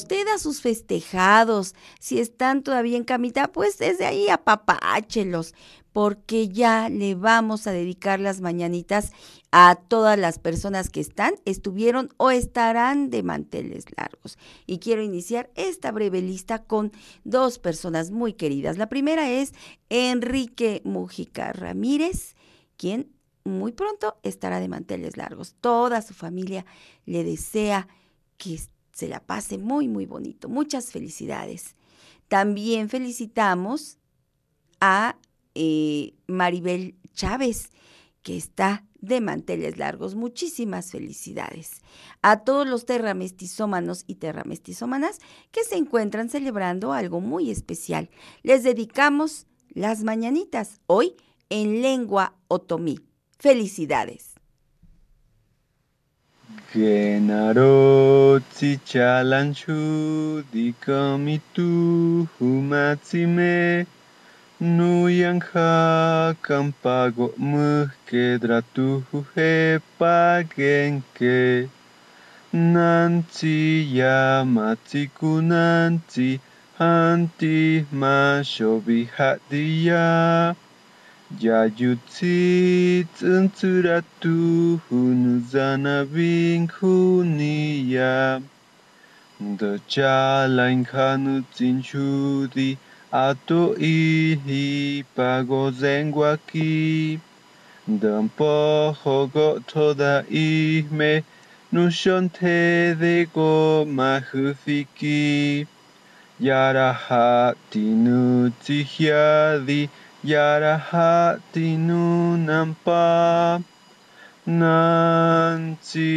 Usted a sus festejados. Si están todavía en camita, pues desde ahí apapáchelos, porque ya le vamos a dedicar las mañanitas a todas las personas que están, estuvieron o estarán de manteles largos. Y quiero iniciar esta breve lista con dos personas muy queridas. La primera es Enrique Mujica Ramírez, quien muy pronto estará de manteles largos. Toda su familia le desea que se la pase muy, muy bonito. Muchas felicidades. También felicitamos a eh, Maribel Chávez, que está de manteles largos. Muchísimas felicidades. A todos los terramestizómanos y terramestizómanas que se encuentran celebrando algo muy especial. Les dedicamos las mañanitas hoy en lengua otomí. Felicidades. Che narozzi cialanchu di comitu humatsime. Nuyanha campago mhke dratuhe pagenke Nanci yamatsi kunanci hanti mashobi hadiya Jaiutsit entzuratu hunuzanabin junia. Da txalain janutzin txudi ato ihi pago zenguaki. Dan pojo goto da ihme nushonte dego mahuziki. Yarahati nutzihiadi. Yarahati nunampa nanti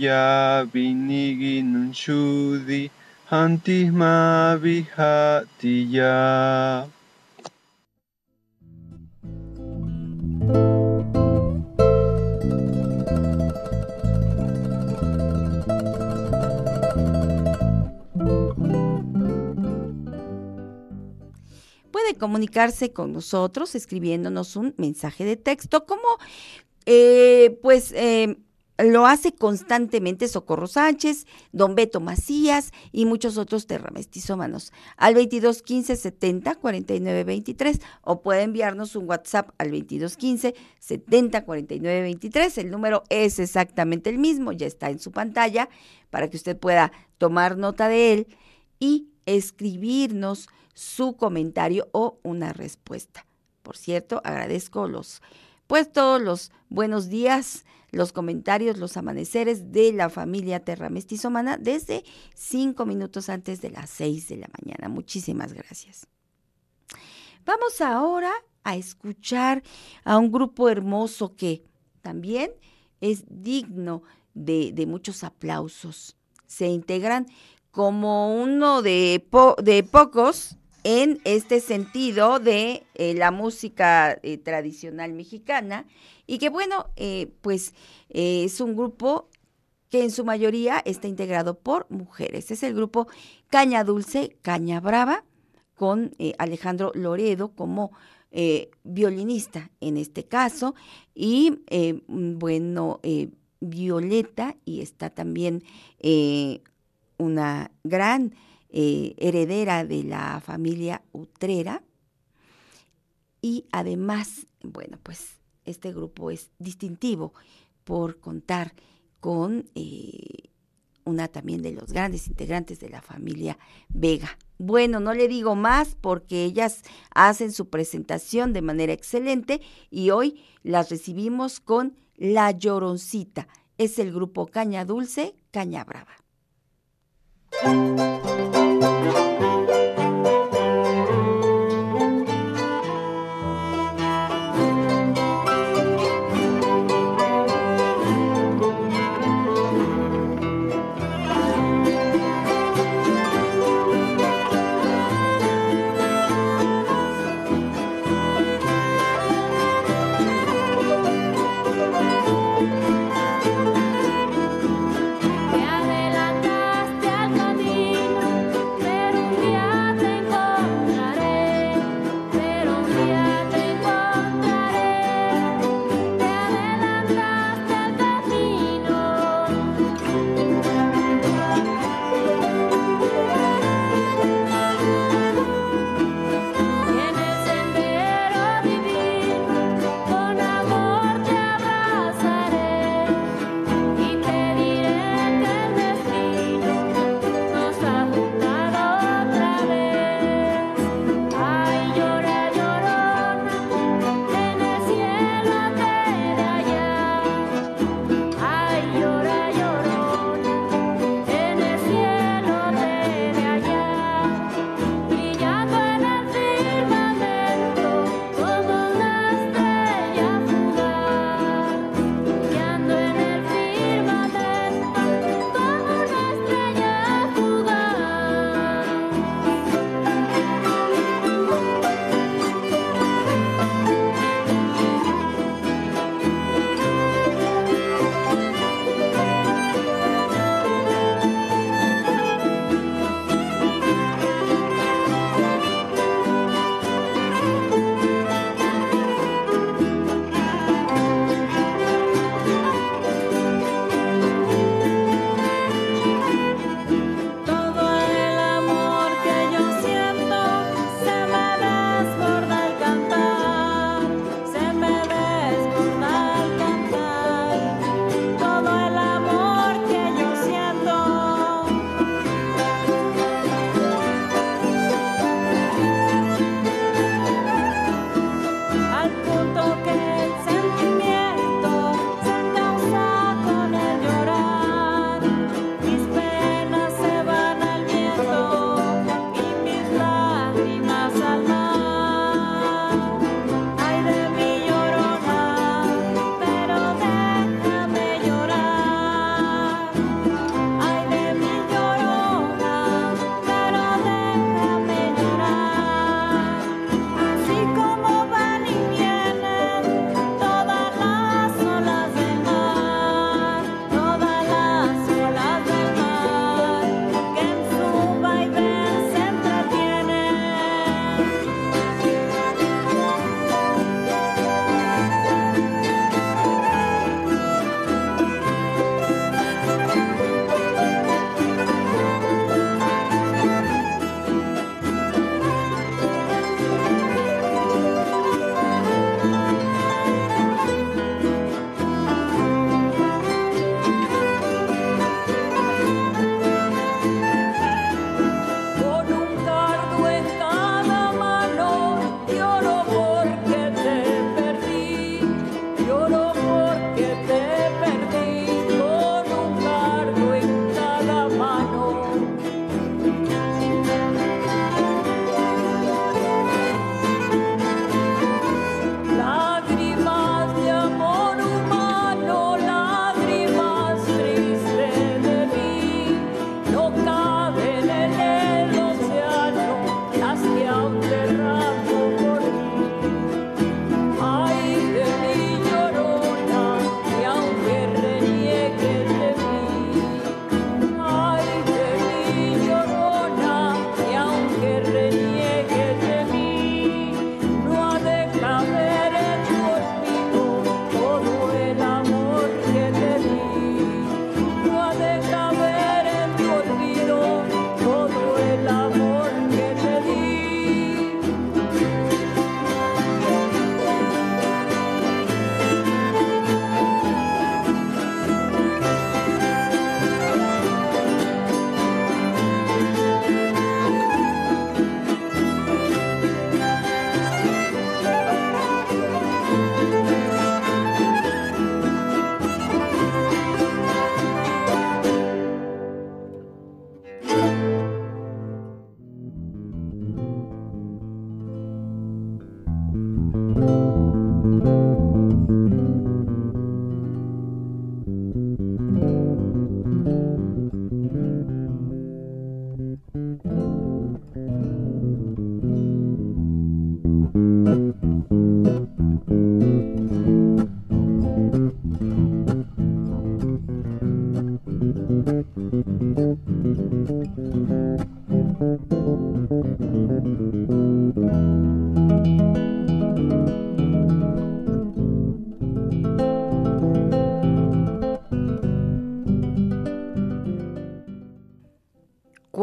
yabinigi ma hantisma vihatiya. Comunicarse con nosotros escribiéndonos un mensaje de texto, como eh, pues eh, lo hace constantemente Socorro Sánchez, Don Beto Macías y muchos otros terramestizómanos al 2215 70 49 23 o puede enviarnos un WhatsApp al 2215 70 49 23. El número es exactamente el mismo, ya está en su pantalla para que usted pueda tomar nota de él y escribirnos su comentario o una respuesta. Por cierto, agradezco los, pues todos los buenos días, los comentarios, los amaneceres de la familia Terra Mestizomana desde cinco minutos antes de las seis de la mañana. Muchísimas gracias. Vamos ahora a escuchar a un grupo hermoso que también es digno de, muchos aplausos. Se integran como uno de, de pocos en este sentido de eh, la música eh, tradicional mexicana y que bueno, eh, pues es un grupo que en su mayoría está integrado por mujeres. Es el grupo Caña Dulce, Caña Brava, con Alejandro Loredo como violinista en este caso y bueno, Violeta y está también una gran eh, heredera de la familia Utrera. Y además, bueno, pues este grupo es distintivo por contar con eh, una también de los grandes integrantes de la familia Vega. Bueno, no le digo más porque ellas hacen su presentación de manera excelente y hoy las recibimos con La Lloroncita. Es el grupo Caña Dulce, Caña Brava.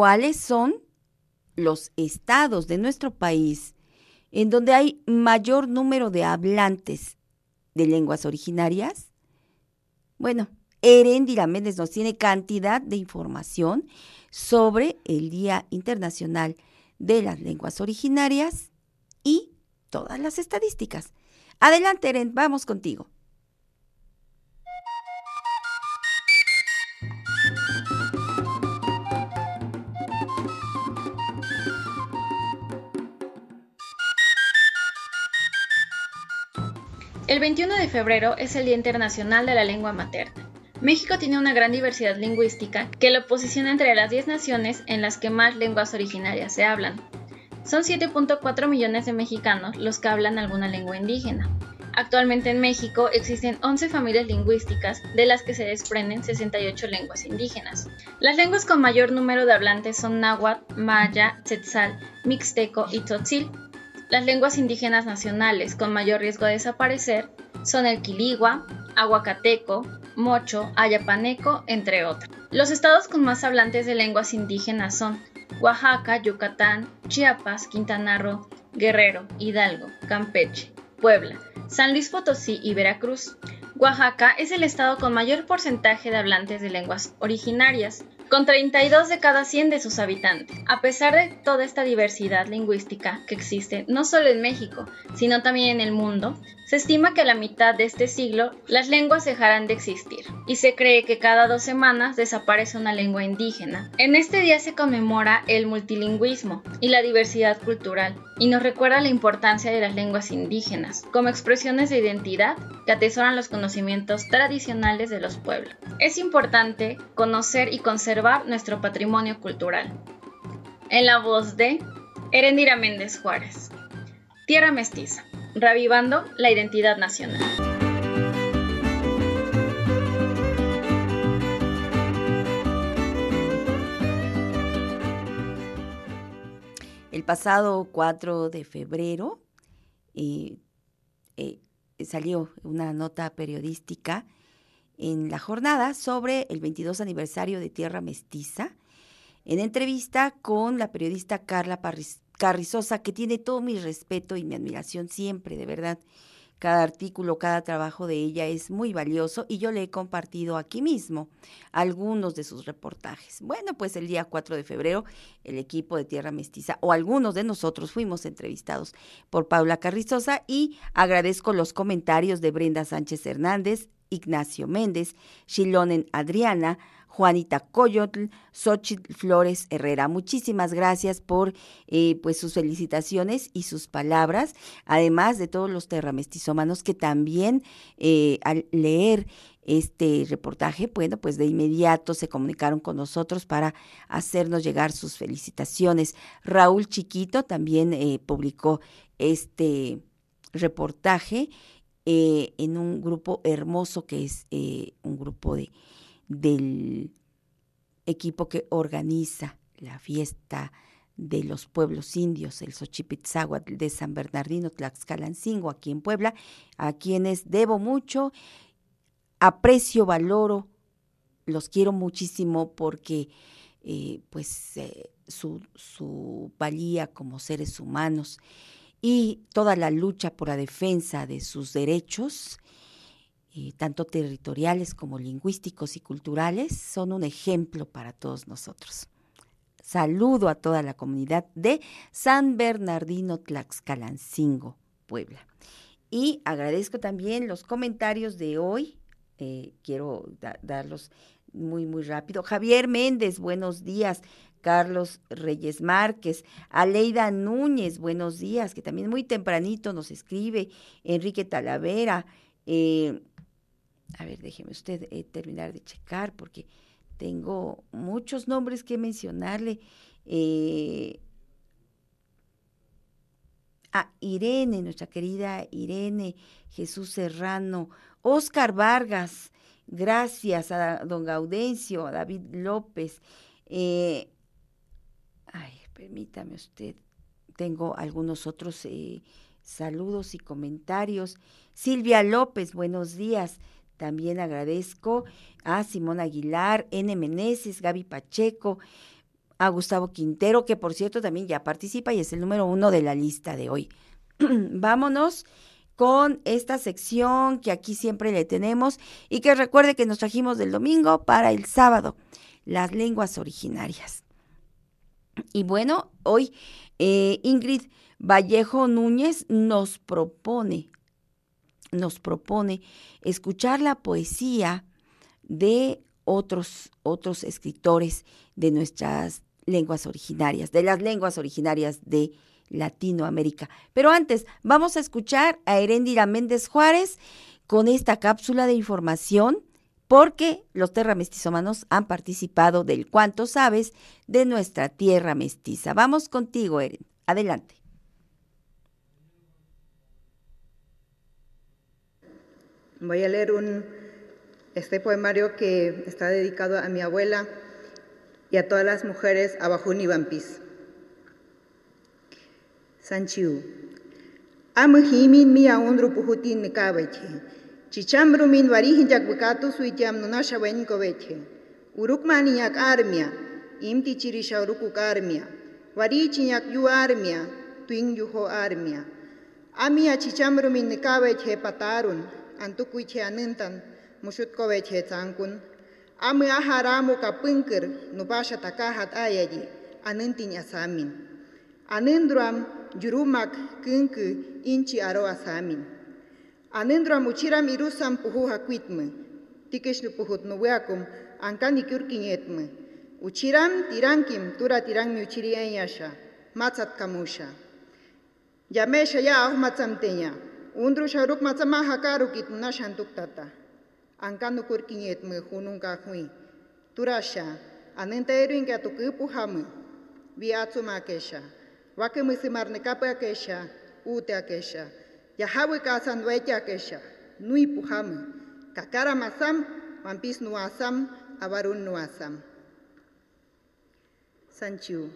Cuáles son los estados de nuestro país en donde hay mayor número de hablantes de lenguas originarias? Bueno, Erendira Méndez nos tiene cantidad de información sobre el Día Internacional de las Lenguas Originarias y todas las estadísticas. Adelante, Eren, vamos contigo. El 21 de febrero es el Día Internacional de la Lengua Materna. México tiene una gran diversidad lingüística que lo posiciona entre las 10 naciones en las que más lenguas originarias se hablan. Son 7.4 millones de mexicanos los que hablan alguna lengua indígena. Actualmente en México existen 11 familias lingüísticas, de las que se desprenden 68 lenguas indígenas. Las lenguas con mayor número de hablantes son náhuatl, maya, tzetzal, mixteco y tzotzil, las lenguas indígenas nacionales con mayor riesgo de desaparecer son el quiligua, aguacateco, mocho, ayapaneco, entre otros. Los estados con más hablantes de lenguas indígenas son Oaxaca, Yucatán, Chiapas, Quintana Roo, Guerrero, Hidalgo, Campeche, Puebla, San Luis Potosí y Veracruz. Oaxaca es el estado con mayor porcentaje de hablantes de lenguas originarias, con 32 de cada 100 de sus habitantes. A pesar de toda esta diversidad lingüística que existe no solo en México, sino también en el mundo, se estima que a la mitad de este siglo las lenguas dejarán de existir y se cree que cada dos semanas desaparece una lengua indígena. En este día se conmemora el multilingüismo y la diversidad cultural y nos recuerda la importancia de las lenguas indígenas como expresiones de identidad que atesoran los conocimientos tradicionales de los pueblos. Es importante conocer y conservar nuestro patrimonio cultural. En la voz de Erendira Méndez Juárez. Tierra Mestiza. Revivando la identidad nacional. El pasado 4 de febrero eh, eh, salió una nota periodística en la jornada sobre el 22 aniversario de Tierra Mestiza, en entrevista con la periodista Carla Carrizosa, que tiene todo mi respeto y mi admiración siempre, de verdad. Cada artículo, cada trabajo de ella es muy valioso y yo le he compartido aquí mismo algunos de sus reportajes. Bueno, pues el día 4 de febrero el equipo de Tierra Mestiza o algunos de nosotros fuimos entrevistados por Paula Carrizosa y agradezco los comentarios de Brenda Sánchez Hernández, Ignacio Méndez, Shilonen Adriana, Juanita Coyotl, Xochitl Flores Herrera. Muchísimas gracias por eh, pues sus felicitaciones y sus palabras, además de todos los terramestizómanos que también eh, al leer este reportaje, bueno, pues de inmediato se comunicaron con nosotros para hacernos llegar sus felicitaciones. Raúl Chiquito también eh, publicó este reportaje en un grupo hermoso que es un grupo de del equipo que organiza la fiesta de los pueblos indios, el Xochipitzahuatl de San Bernardino, Tlaxcalancingo, aquí en Puebla, a quienes debo mucho, aprecio, valoro, los quiero muchísimo porque eh, pues eh, su, su valía como seres humanos y toda la lucha por la defensa de sus derechos eh, tanto territoriales como lingüísticos y culturales, son un ejemplo para todos nosotros. Saludo a toda la comunidad de San Bernardino Tlaxcalancingo, Puebla. Y agradezco también los comentarios de hoy. Eh, quiero darlos muy, muy rápido. Javier Méndez, buenos días. Carlos Reyes Márquez, Aleida Núñez, buenos días, que también muy tempranito nos escribe. Enrique Talavera, eh, a ver, déjeme usted eh, terminar de checar porque tengo muchos nombres que mencionarle. Eh, a Irene, nuestra querida Irene Jesús Serrano, Oscar Vargas, gracias a don Gaudencio, a David López. Eh, ay, permítame usted, tengo algunos otros eh, saludos y comentarios. Silvia López, buenos días. También agradezco a Simón Aguilar, N. Meneses, Gaby Pacheco, a Gustavo Quintero, que por cierto también ya participa y es el número uno de la lista de hoy. Vámonos con esta sección que aquí siempre le tenemos y que recuerde que nos trajimos del domingo para el sábado, las lenguas originarias. Y bueno, hoy eh, Ingrid Vallejo Núñez nos propone, nos propone escuchar la poesía de otros, otros escritores de nuestras lenguas originarias, de las lenguas originarias de Latinoamérica. Pero antes, vamos a escuchar a Heréndira Méndez Juárez con esta cápsula de información porque los terramestizomanos han participado del cuánto sabes de nuestra tierra mestiza. Vamos contigo, Eren. Adelante. Voy a leer un, este poemario que está dedicado a mi abuela y a todas las mujeres Abajún y Vampis. Sanchiu. Am himin mi aundru puhutin nikabeche. Chichambru min warihin jak bukatu suitiam nunasha wen koveche. Urukmani yak armia. Imti chirisha uruku armia. Warichi yak yu armia. Tuing yuho armia. Amia chichambru min nikabeche patarun antukuiche anuntan mushutkoveche tsankun. Ami aharamu kapunkir nubasha takahat ayaji anuntin asamin. Anundram yurumak kunku inchi aroa samin. Anendra muchiram irusan puhu hakuitme. Tikeshnu puhut nuweakum ankani kurkiñetmu. Uchiram tirankim tura tiranmi uchiri enyasha. Matsat kamusha. Yamesha ya ahu matzamteña. Undru sharuk matsama hakaru kituna shantuktata. Ankanu kurkiñetmu hununka hui. Turasha. Anenta inka tukupu hamu. Viatsu makesha. Ne kapa kesha, ute akesha. Yahawe kasan wete akesha. Nui puhamu. Kakara masam, wampis nuasam, avarun nuasam. Sanchiu.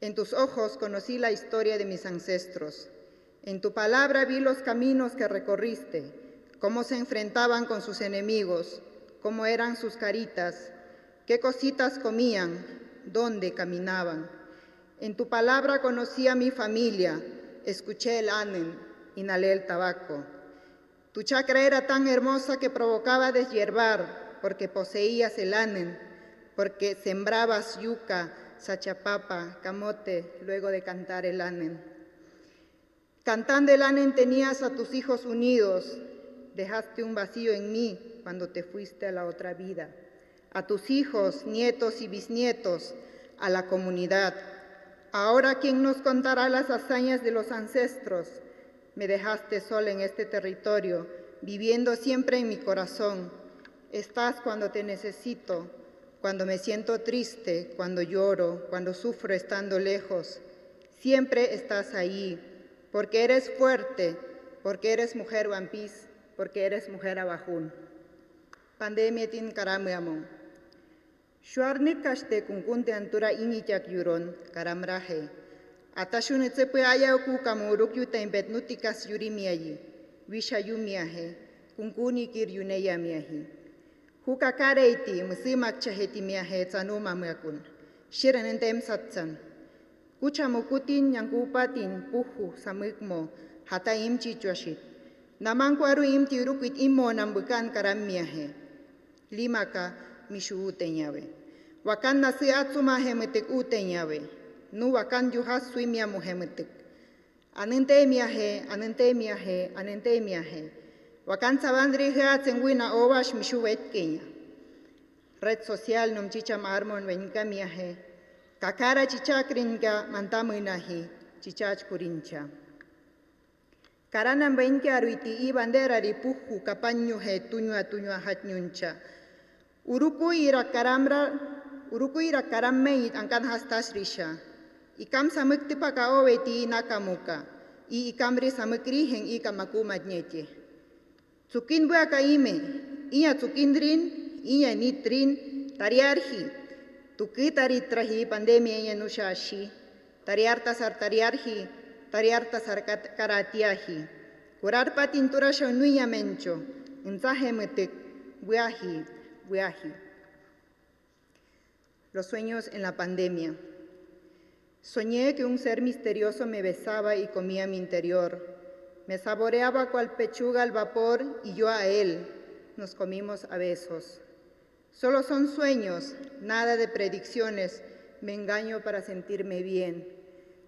En tus ojos conocí la historia de mis ancestros. En tu palabra vi los caminos que recorriste, cómo se enfrentaban con sus enemigos, cómo eran sus caritas, qué cositas comían, dónde caminaban. En tu palabra conocí a mi familia, escuché el anen, inhalé el tabaco. Tu chacra era tan hermosa que provocaba deshiervar, porque poseías el anen, porque sembrabas yuca, sachapapa, camote, luego de cantar el anen. Cantando el anen tenías a tus hijos unidos, dejaste un vacío en mí cuando te fuiste a la otra vida. A tus hijos, nietos y bisnietos, a la comunidad. Ahora, ¿quién nos contará las hazañas de los ancestros? Me dejaste sola en este territorio, viviendo siempre en mi corazón. Estás cuando te necesito, cuando me siento triste, cuando lloro, cuando sufro estando lejos. Siempre estás ahí, porque eres fuerte, porque eres mujer vampis, porque eres mujer abajún. Pandemia tin Шуарникаште кунгунде антура инитяк юрон карамрахе. Аташун эцепы ая оку каму урок юта имбет нутикас юримияи. Виша юмияхе. Кунгуни кир юнея мияхи. Хука карейти мысы макчахети мияхе цану мамякун. Ширан энтем сатсан. Куча мукутин нянку упатин пуху самыкмо хата им чичуашит. Наманкуару им тирукит иммо намбыкан карам мияхе. Лимака Лимака mishu uteñabe. Wakan nasi atsuma hemetek uteñabe. Nu wakan yuhas suimia muhemetek. Anente miaje, anente miaje, anente miaje. Wakan sabandri heatzen wina ovash mishu wetkeña. Red social num chicham marmon venka miaje. Kakara chichakrinka mantamuinahi, chichach kurincha. Karanan benke aruiti i bandera ripuhu kapanyu he tuñua tuñua hatñuncha. Uruku ira karamra, uruku ira karamme i angkan hastas risha. Ikam samuk tipa kao weti nakamuka. I ikam ri samuk ri heng i kamaku madnyeti. Tsukin bua ka ime, iya tsukin rin, iya nitrin, tari arhi. Tuki tari trahi pandemia iya nushashi. Tari arta sar tari arhi, tari arta sar karatiahi. Kurarpa tintura shau nuya mencho, entzahe metik, buahi, buaji. Los sueños en la pandemia. Soñé que un ser misterioso me besaba y comía mi interior. Me saboreaba cual pechuga al vapor y yo a él. Nos comimos a besos. Solo son sueños, nada de predicciones. Me engaño para sentirme bien.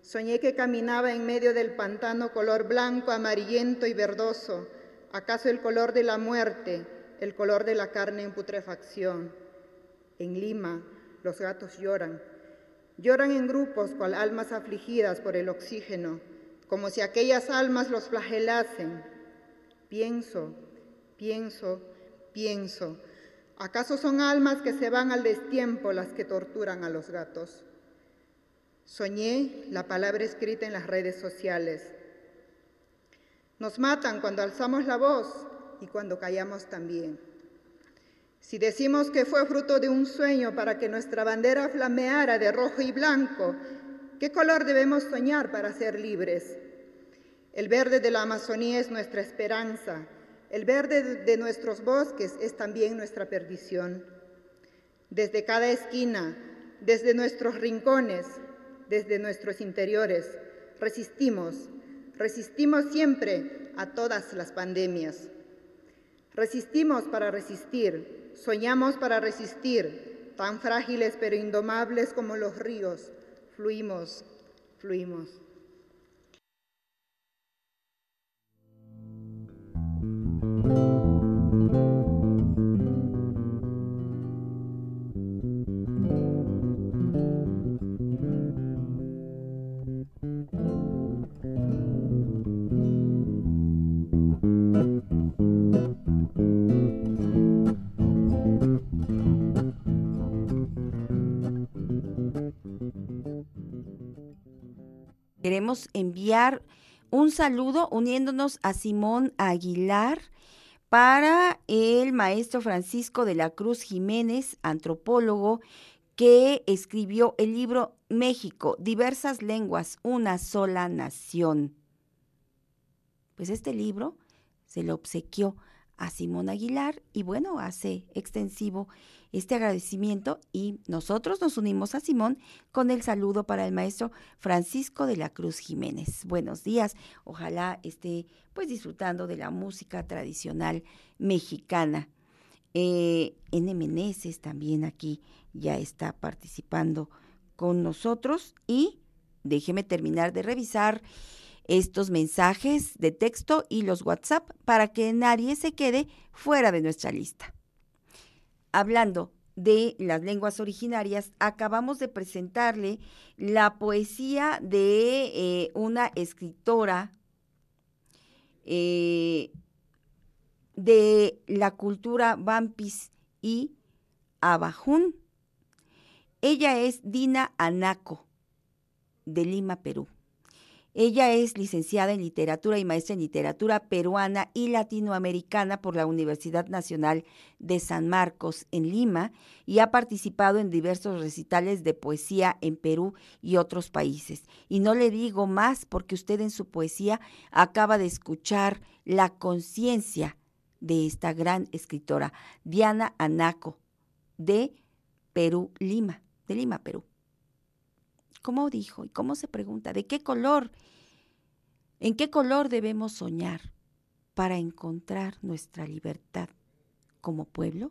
Soñé que caminaba en medio del pantano color blanco, amarillento y verdoso. ¿Acaso el color de la muerte, el color de la carne en putrefacción? En Lima, los gatos lloran. Lloran en grupos cual almas afligidas por el oxígeno, como si aquellas almas los flagelasen. Pienso, pienso, pienso. ¿Acaso son almas que se van al destiempo las que torturan a los gatos? Soñé la palabra escrita en las redes sociales. Nos matan cuando alzamos la voz y cuando callamos también. Si decimos que fue fruto de un sueño para que nuestra bandera flameara de rojo y blanco, ¿qué color debemos soñar para ser libres? El verde de la Amazonía es nuestra esperanza. El verde de nuestros bosques es también nuestra perdición. Desde cada esquina, desde nuestros rincones, desde nuestros interiores, resistimos, resistimos siempre a todas las pandemias. Resistimos para resistir, Soñamos para resistir, tan frágiles pero indomables como los ríos. Fluimos, fluimos. Enviar un saludo uniéndonos a Simón Aguilar para el maestro Francisco de la Cruz Jiménez, antropólogo, que escribió el libro México, diversas lenguas, una sola nación. Pues este libro se lo obsequió a Simón Aguilar y bueno, hace extensivo este agradecimiento y nosotros nos unimos a Simón con el saludo para el maestro Francisco de la Cruz Jiménez. Buenos días, ojalá esté pues disfrutando de la música tradicional mexicana. Eh, N. Meneses también aquí ya está participando con nosotros y déjeme terminar de revisar estos mensajes de texto y los WhatsApp para que nadie se quede fuera de nuestra lista. Hablando de las lenguas originarias, acabamos de presentarle la poesía de eh, una escritora eh, de la cultura Vampis y Abajún. Ella es Dina Anaco, de Lima, Perú. Ella es licenciada en literatura y maestra en literatura peruana y latinoamericana por la Universidad Nacional de San Marcos en Lima y ha participado en diversos recitales de poesía en Perú y otros países. Y no le digo más porque usted en su poesía acaba de escuchar la conciencia de esta gran escritora, Diana Anaco, de Perú, Lima, de Lima, Perú. ¿Cómo dijo? ¿Y cómo se pregunta? ¿De qué color? ¿En qué color debemos soñar para encontrar nuestra libertad como pueblo?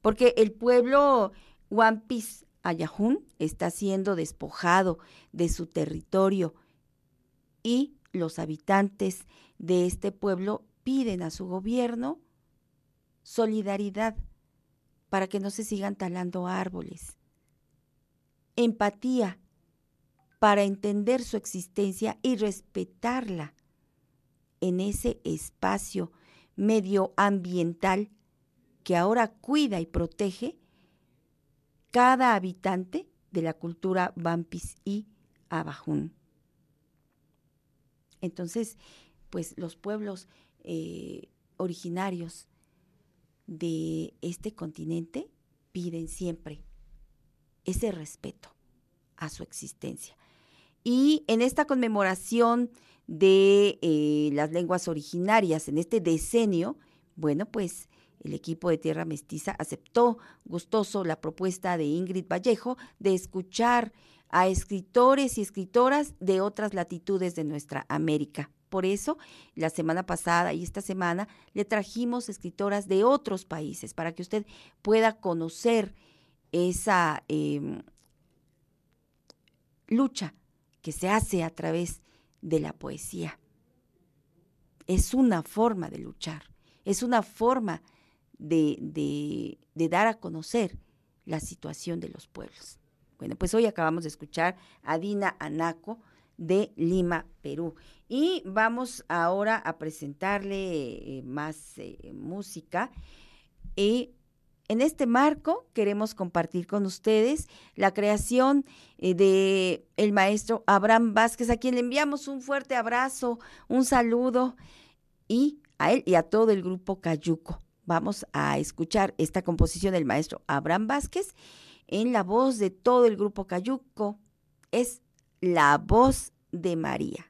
Porque el pueblo Wampis Ayahun está siendo despojado de su territorio y los habitantes de este pueblo piden a su gobierno solidaridad para que no se sigan talando árboles, empatía para entender su existencia y respetarla en ese espacio medioambiental que ahora cuida y protege cada habitante de la cultura Bampis y Abajún. Entonces, pues los pueblos eh, originarios de este continente piden siempre ese respeto a su existencia. Y en esta conmemoración de eh, las lenguas originarias, en este decenio, bueno, pues el equipo de Tierra Mestiza aceptó gustoso la propuesta de Ingrid Vallejo de escuchar a escritores y escritoras de otras latitudes de nuestra América. Por eso, la semana pasada y esta semana le trajimos escritoras de otros países para que usted pueda conocer esa em, lucha que se hace a través de la poesía. Es una forma de luchar, es una forma de, de dar a conocer la situación de los pueblos. Bueno, pues hoy acabamos de escuchar a Dina Anaco de Lima, Perú. Y vamos ahora a presentarle eh, más eh, música. Y en este marco queremos compartir con ustedes la creación eh, de el maestro Abraham Vázquez, a quien le enviamos un fuerte abrazo, un saludo y a él y a todo el grupo Cayuco. Vamos a escuchar esta composición del maestro Abraham Vázquez en la voz de todo el grupo Cayuco. Es la voz de María.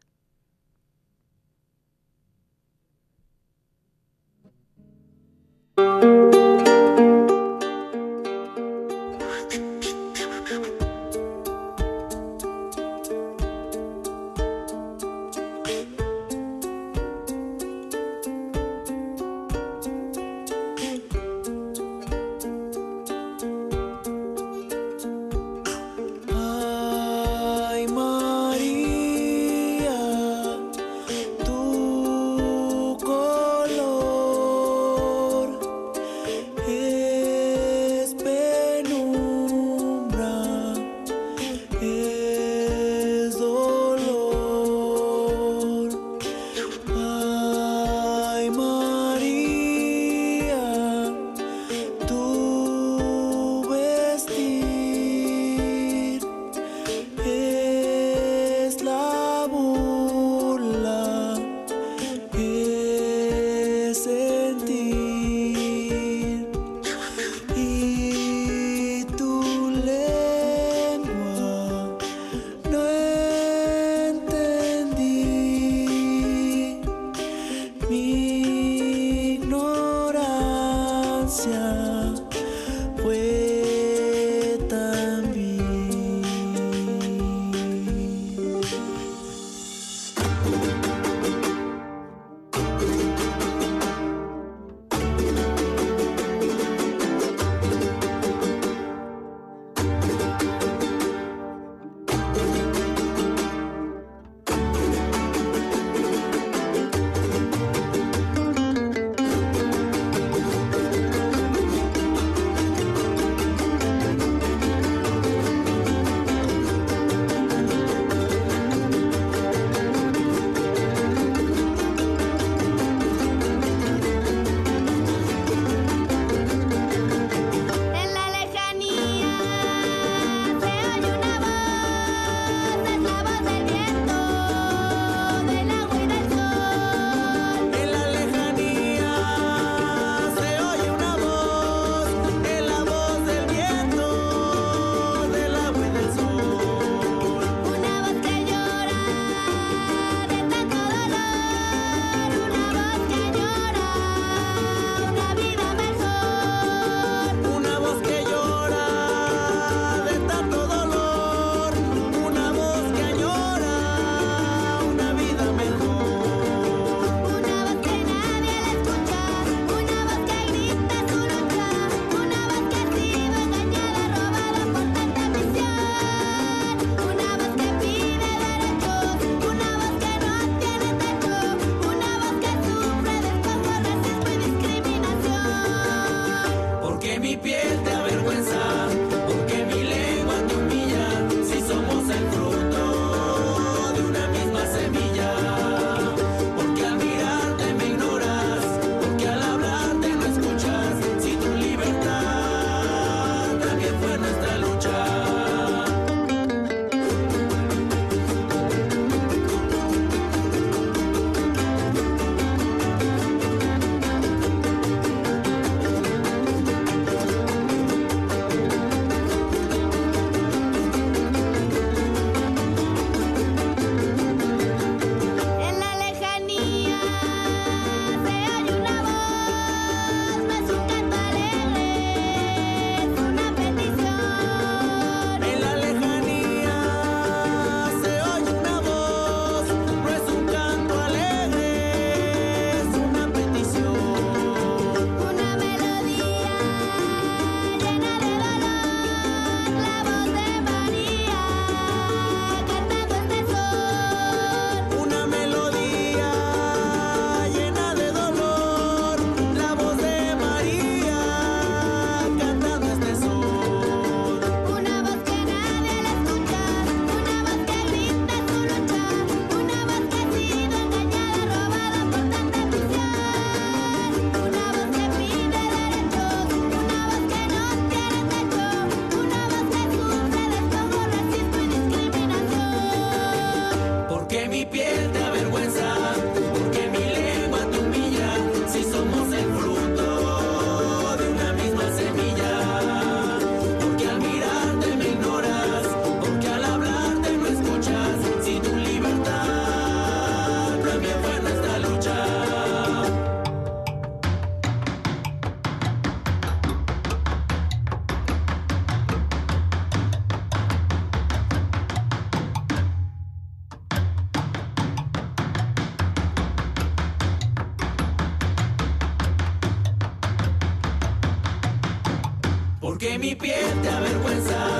Porque mi piel te avergüenza,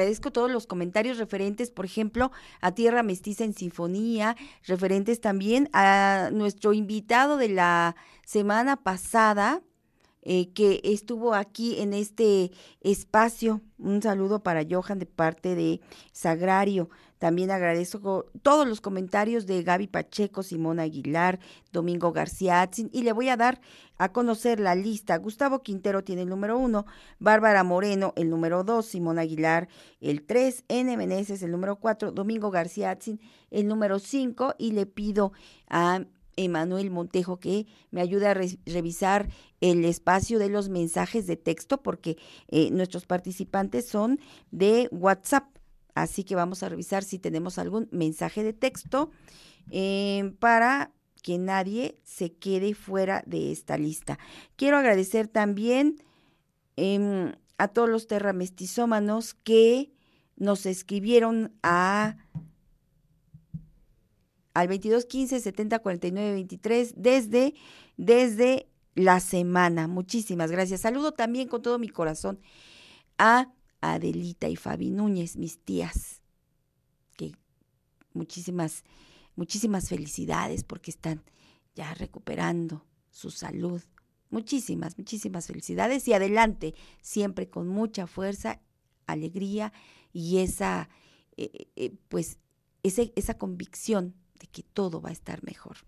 Agradezco todos los comentarios referentes, por ejemplo, a Tierra Mestiza en Sinfonía, referentes también a nuestro invitado de la semana pasada, eh, que estuvo aquí en este espacio. Un saludo para Johan de parte de Sagrario. También agradezco todos los comentarios de Gaby Pacheco, Simón Aguilar, Domingo García Atzin, y le voy a dar a conocer la lista. Gustavo Quintero tiene el número uno, Bárbara Moreno el número dos, Simón Aguilar el tres, N. Meneses el número cuatro, Domingo García Atzin el número cinco, y le pido a Emanuel Montejo que me ayude a re revisar el espacio de los mensajes de texto porque eh, nuestros participantes son de WhatsApp. Así que vamos a revisar si tenemos algún mensaje de texto eh, para que nadie se quede fuera de esta lista. Quiero agradecer también eh, a todos los terramestizómanos que nos escribieron a al 22 15 70 49 23 desde, desde la semana. Muchísimas gracias. Saludo también con todo mi corazón a Adelita y Fabi Núñez, mis tías, que muchísimas, muchísimas felicidades porque están ya recuperando su salud. Muchísimas, muchísimas felicidades y adelante, siempre con mucha fuerza, alegría y esa, eh, eh, pues, esa convicción de que todo va a estar mejor.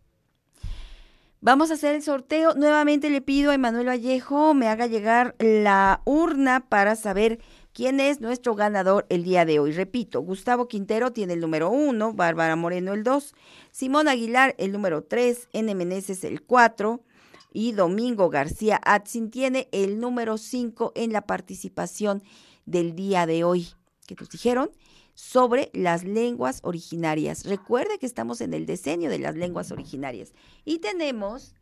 Vamos a hacer el sorteo. Nuevamente le pido a Emanuel Vallejo me haga llegar la urna para saber quién es nuestro ganador el día de hoy. Repito, Gustavo Quintero tiene el número uno, Bárbara Moreno el dos, Simón Aguilar el número tres, N. Meneses el cuatro y Domingo García Atzin tiene el número cinco en la participación del día de hoy. ¿Qué nos dijeron? sobre las lenguas originarias. Recuerde que estamos en el diseño de las lenguas originarias y tenemos,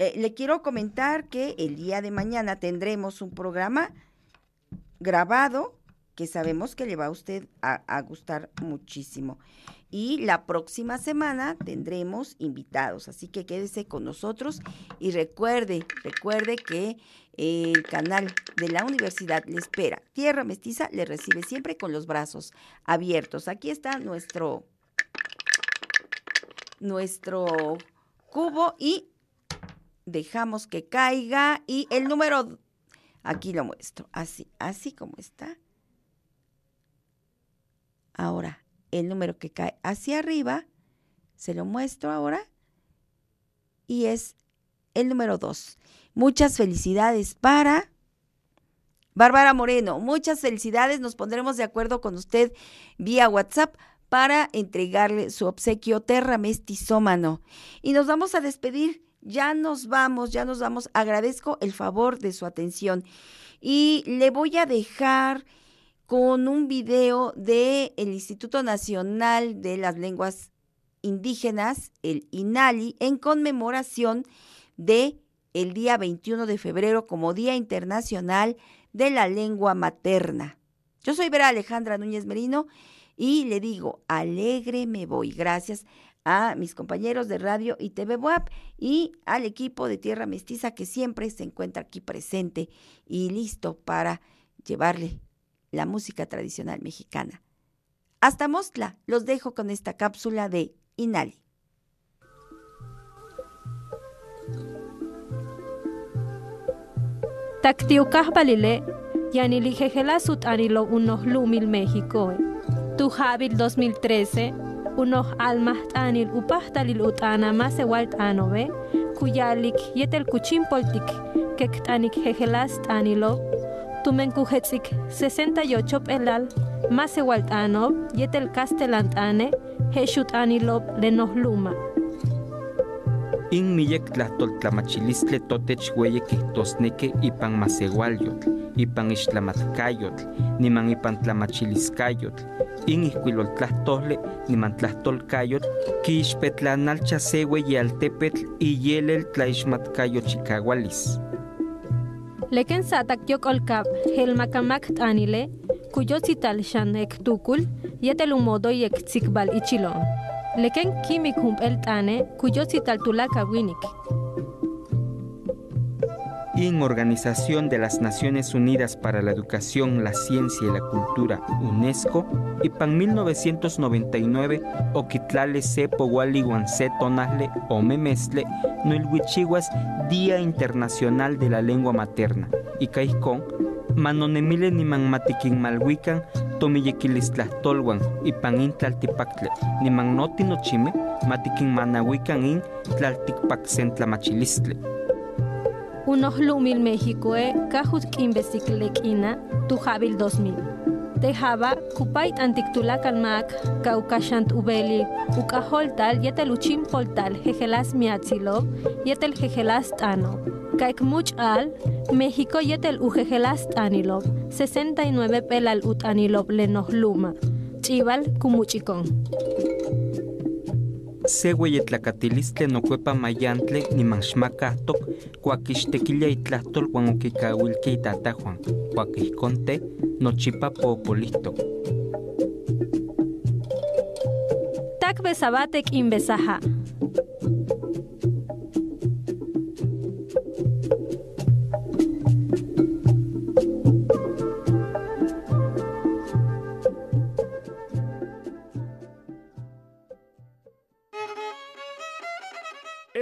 eh, le quiero comentar que el día de mañana tendremos un programa grabado que sabemos que le va a usted a, a gustar muchísimo. Y la próxima semana tendremos invitados, así que quédese con nosotros y recuerde, recuerde que el canal de la universidad le espera. Tierra Mestiza le recibe siempre con los brazos abiertos. Aquí está nuestro, nuestro cubo y dejamos que caiga y el número, aquí lo muestro, así, así como está. Ahora, el número que cae hacia arriba, se lo muestro ahora, y es el número 2. Muchas felicidades para Bárbara Moreno. Muchas felicidades. Nos pondremos de acuerdo con usted vía WhatsApp para entregarle su obsequio Terra Mestizómano. Y nos vamos a despedir. Ya nos vamos, ya nos vamos. Agradezco el favor de su atención. Y le voy a dejar con un video del el Instituto Nacional de las Lenguas Indígenas, el INALI, en conmemoración de el día 21 de febrero como Día Internacional de la Lengua Materna. Yo soy Vera Alejandra Núñez Merino y le digo, alegre me voy. Gracias a mis compañeros de radio y TV WAP y al equipo de Tierra Mestiza que siempre se encuentra aquí presente y listo para llevarle la música tradicional mexicana. Hasta Mostla, los dejo con esta cápsula de Inali. Taktiukah balile, anilo unos México. Tu habil 2013, unos almas tanil upahtalil utana más igual tanobe, kuyalik yetel kuchimpoltik kektanik jejelas tanilo. Tumen kujetzik 68 pelal masewaltanob yetel castelantane hexut anilob lenohluma In miyek tlahtoltlamachilistle totech weye kihtosneke ipan masewalyotl, ipan ixtlamatkayotl, niman ipan tlamachiliscayotl, in ihkuiloltlahtole niman tlahtolkayotl, kiixpetlanalcha se weyaltepetl iyelel tlaixmatkayochikawalis. Leken satak olkab helmakamak tanile, kuyotzital xan ektukul, yetel umodo yek tsikbal ichilon. Leken kimik humpel tane, kuyotzital tulaka winik. En Organización de las Naciones Unidas para la Educación, la Ciencia y la Cultura, UNESCO, ipan 1999, oquitlale se powaliwan se tonasle o memesle, no el Día Internacional de la Lengua Materna, y caicón, manonemile ni matikin malhuican, tomillequilistlahtolwan, ipan in tlaltipacle, ni noti nochime, matikin manahuican in tlaltikpaksentlamachilistli. Unohlumil México e kahut kimbesiklekina tu jabil 2000. Tejaba kupait antiktulakalmak kaukashant ubeli ukaholtal yetel uchim poltal jejelas miatzilov yetel jejelas tano. Kaik much al México yetel ujejelas tanilov 69 pelal utanilov lenohluma. Chival kumuchikon. Se hueyetlacatilistli nocuepa mayantle niman xmacahtoc cuaquixtequilia itlahtol uan okikauiltia itatahuan cuaquihconte nochipa popolihtoc Tak besabatek inbesaja.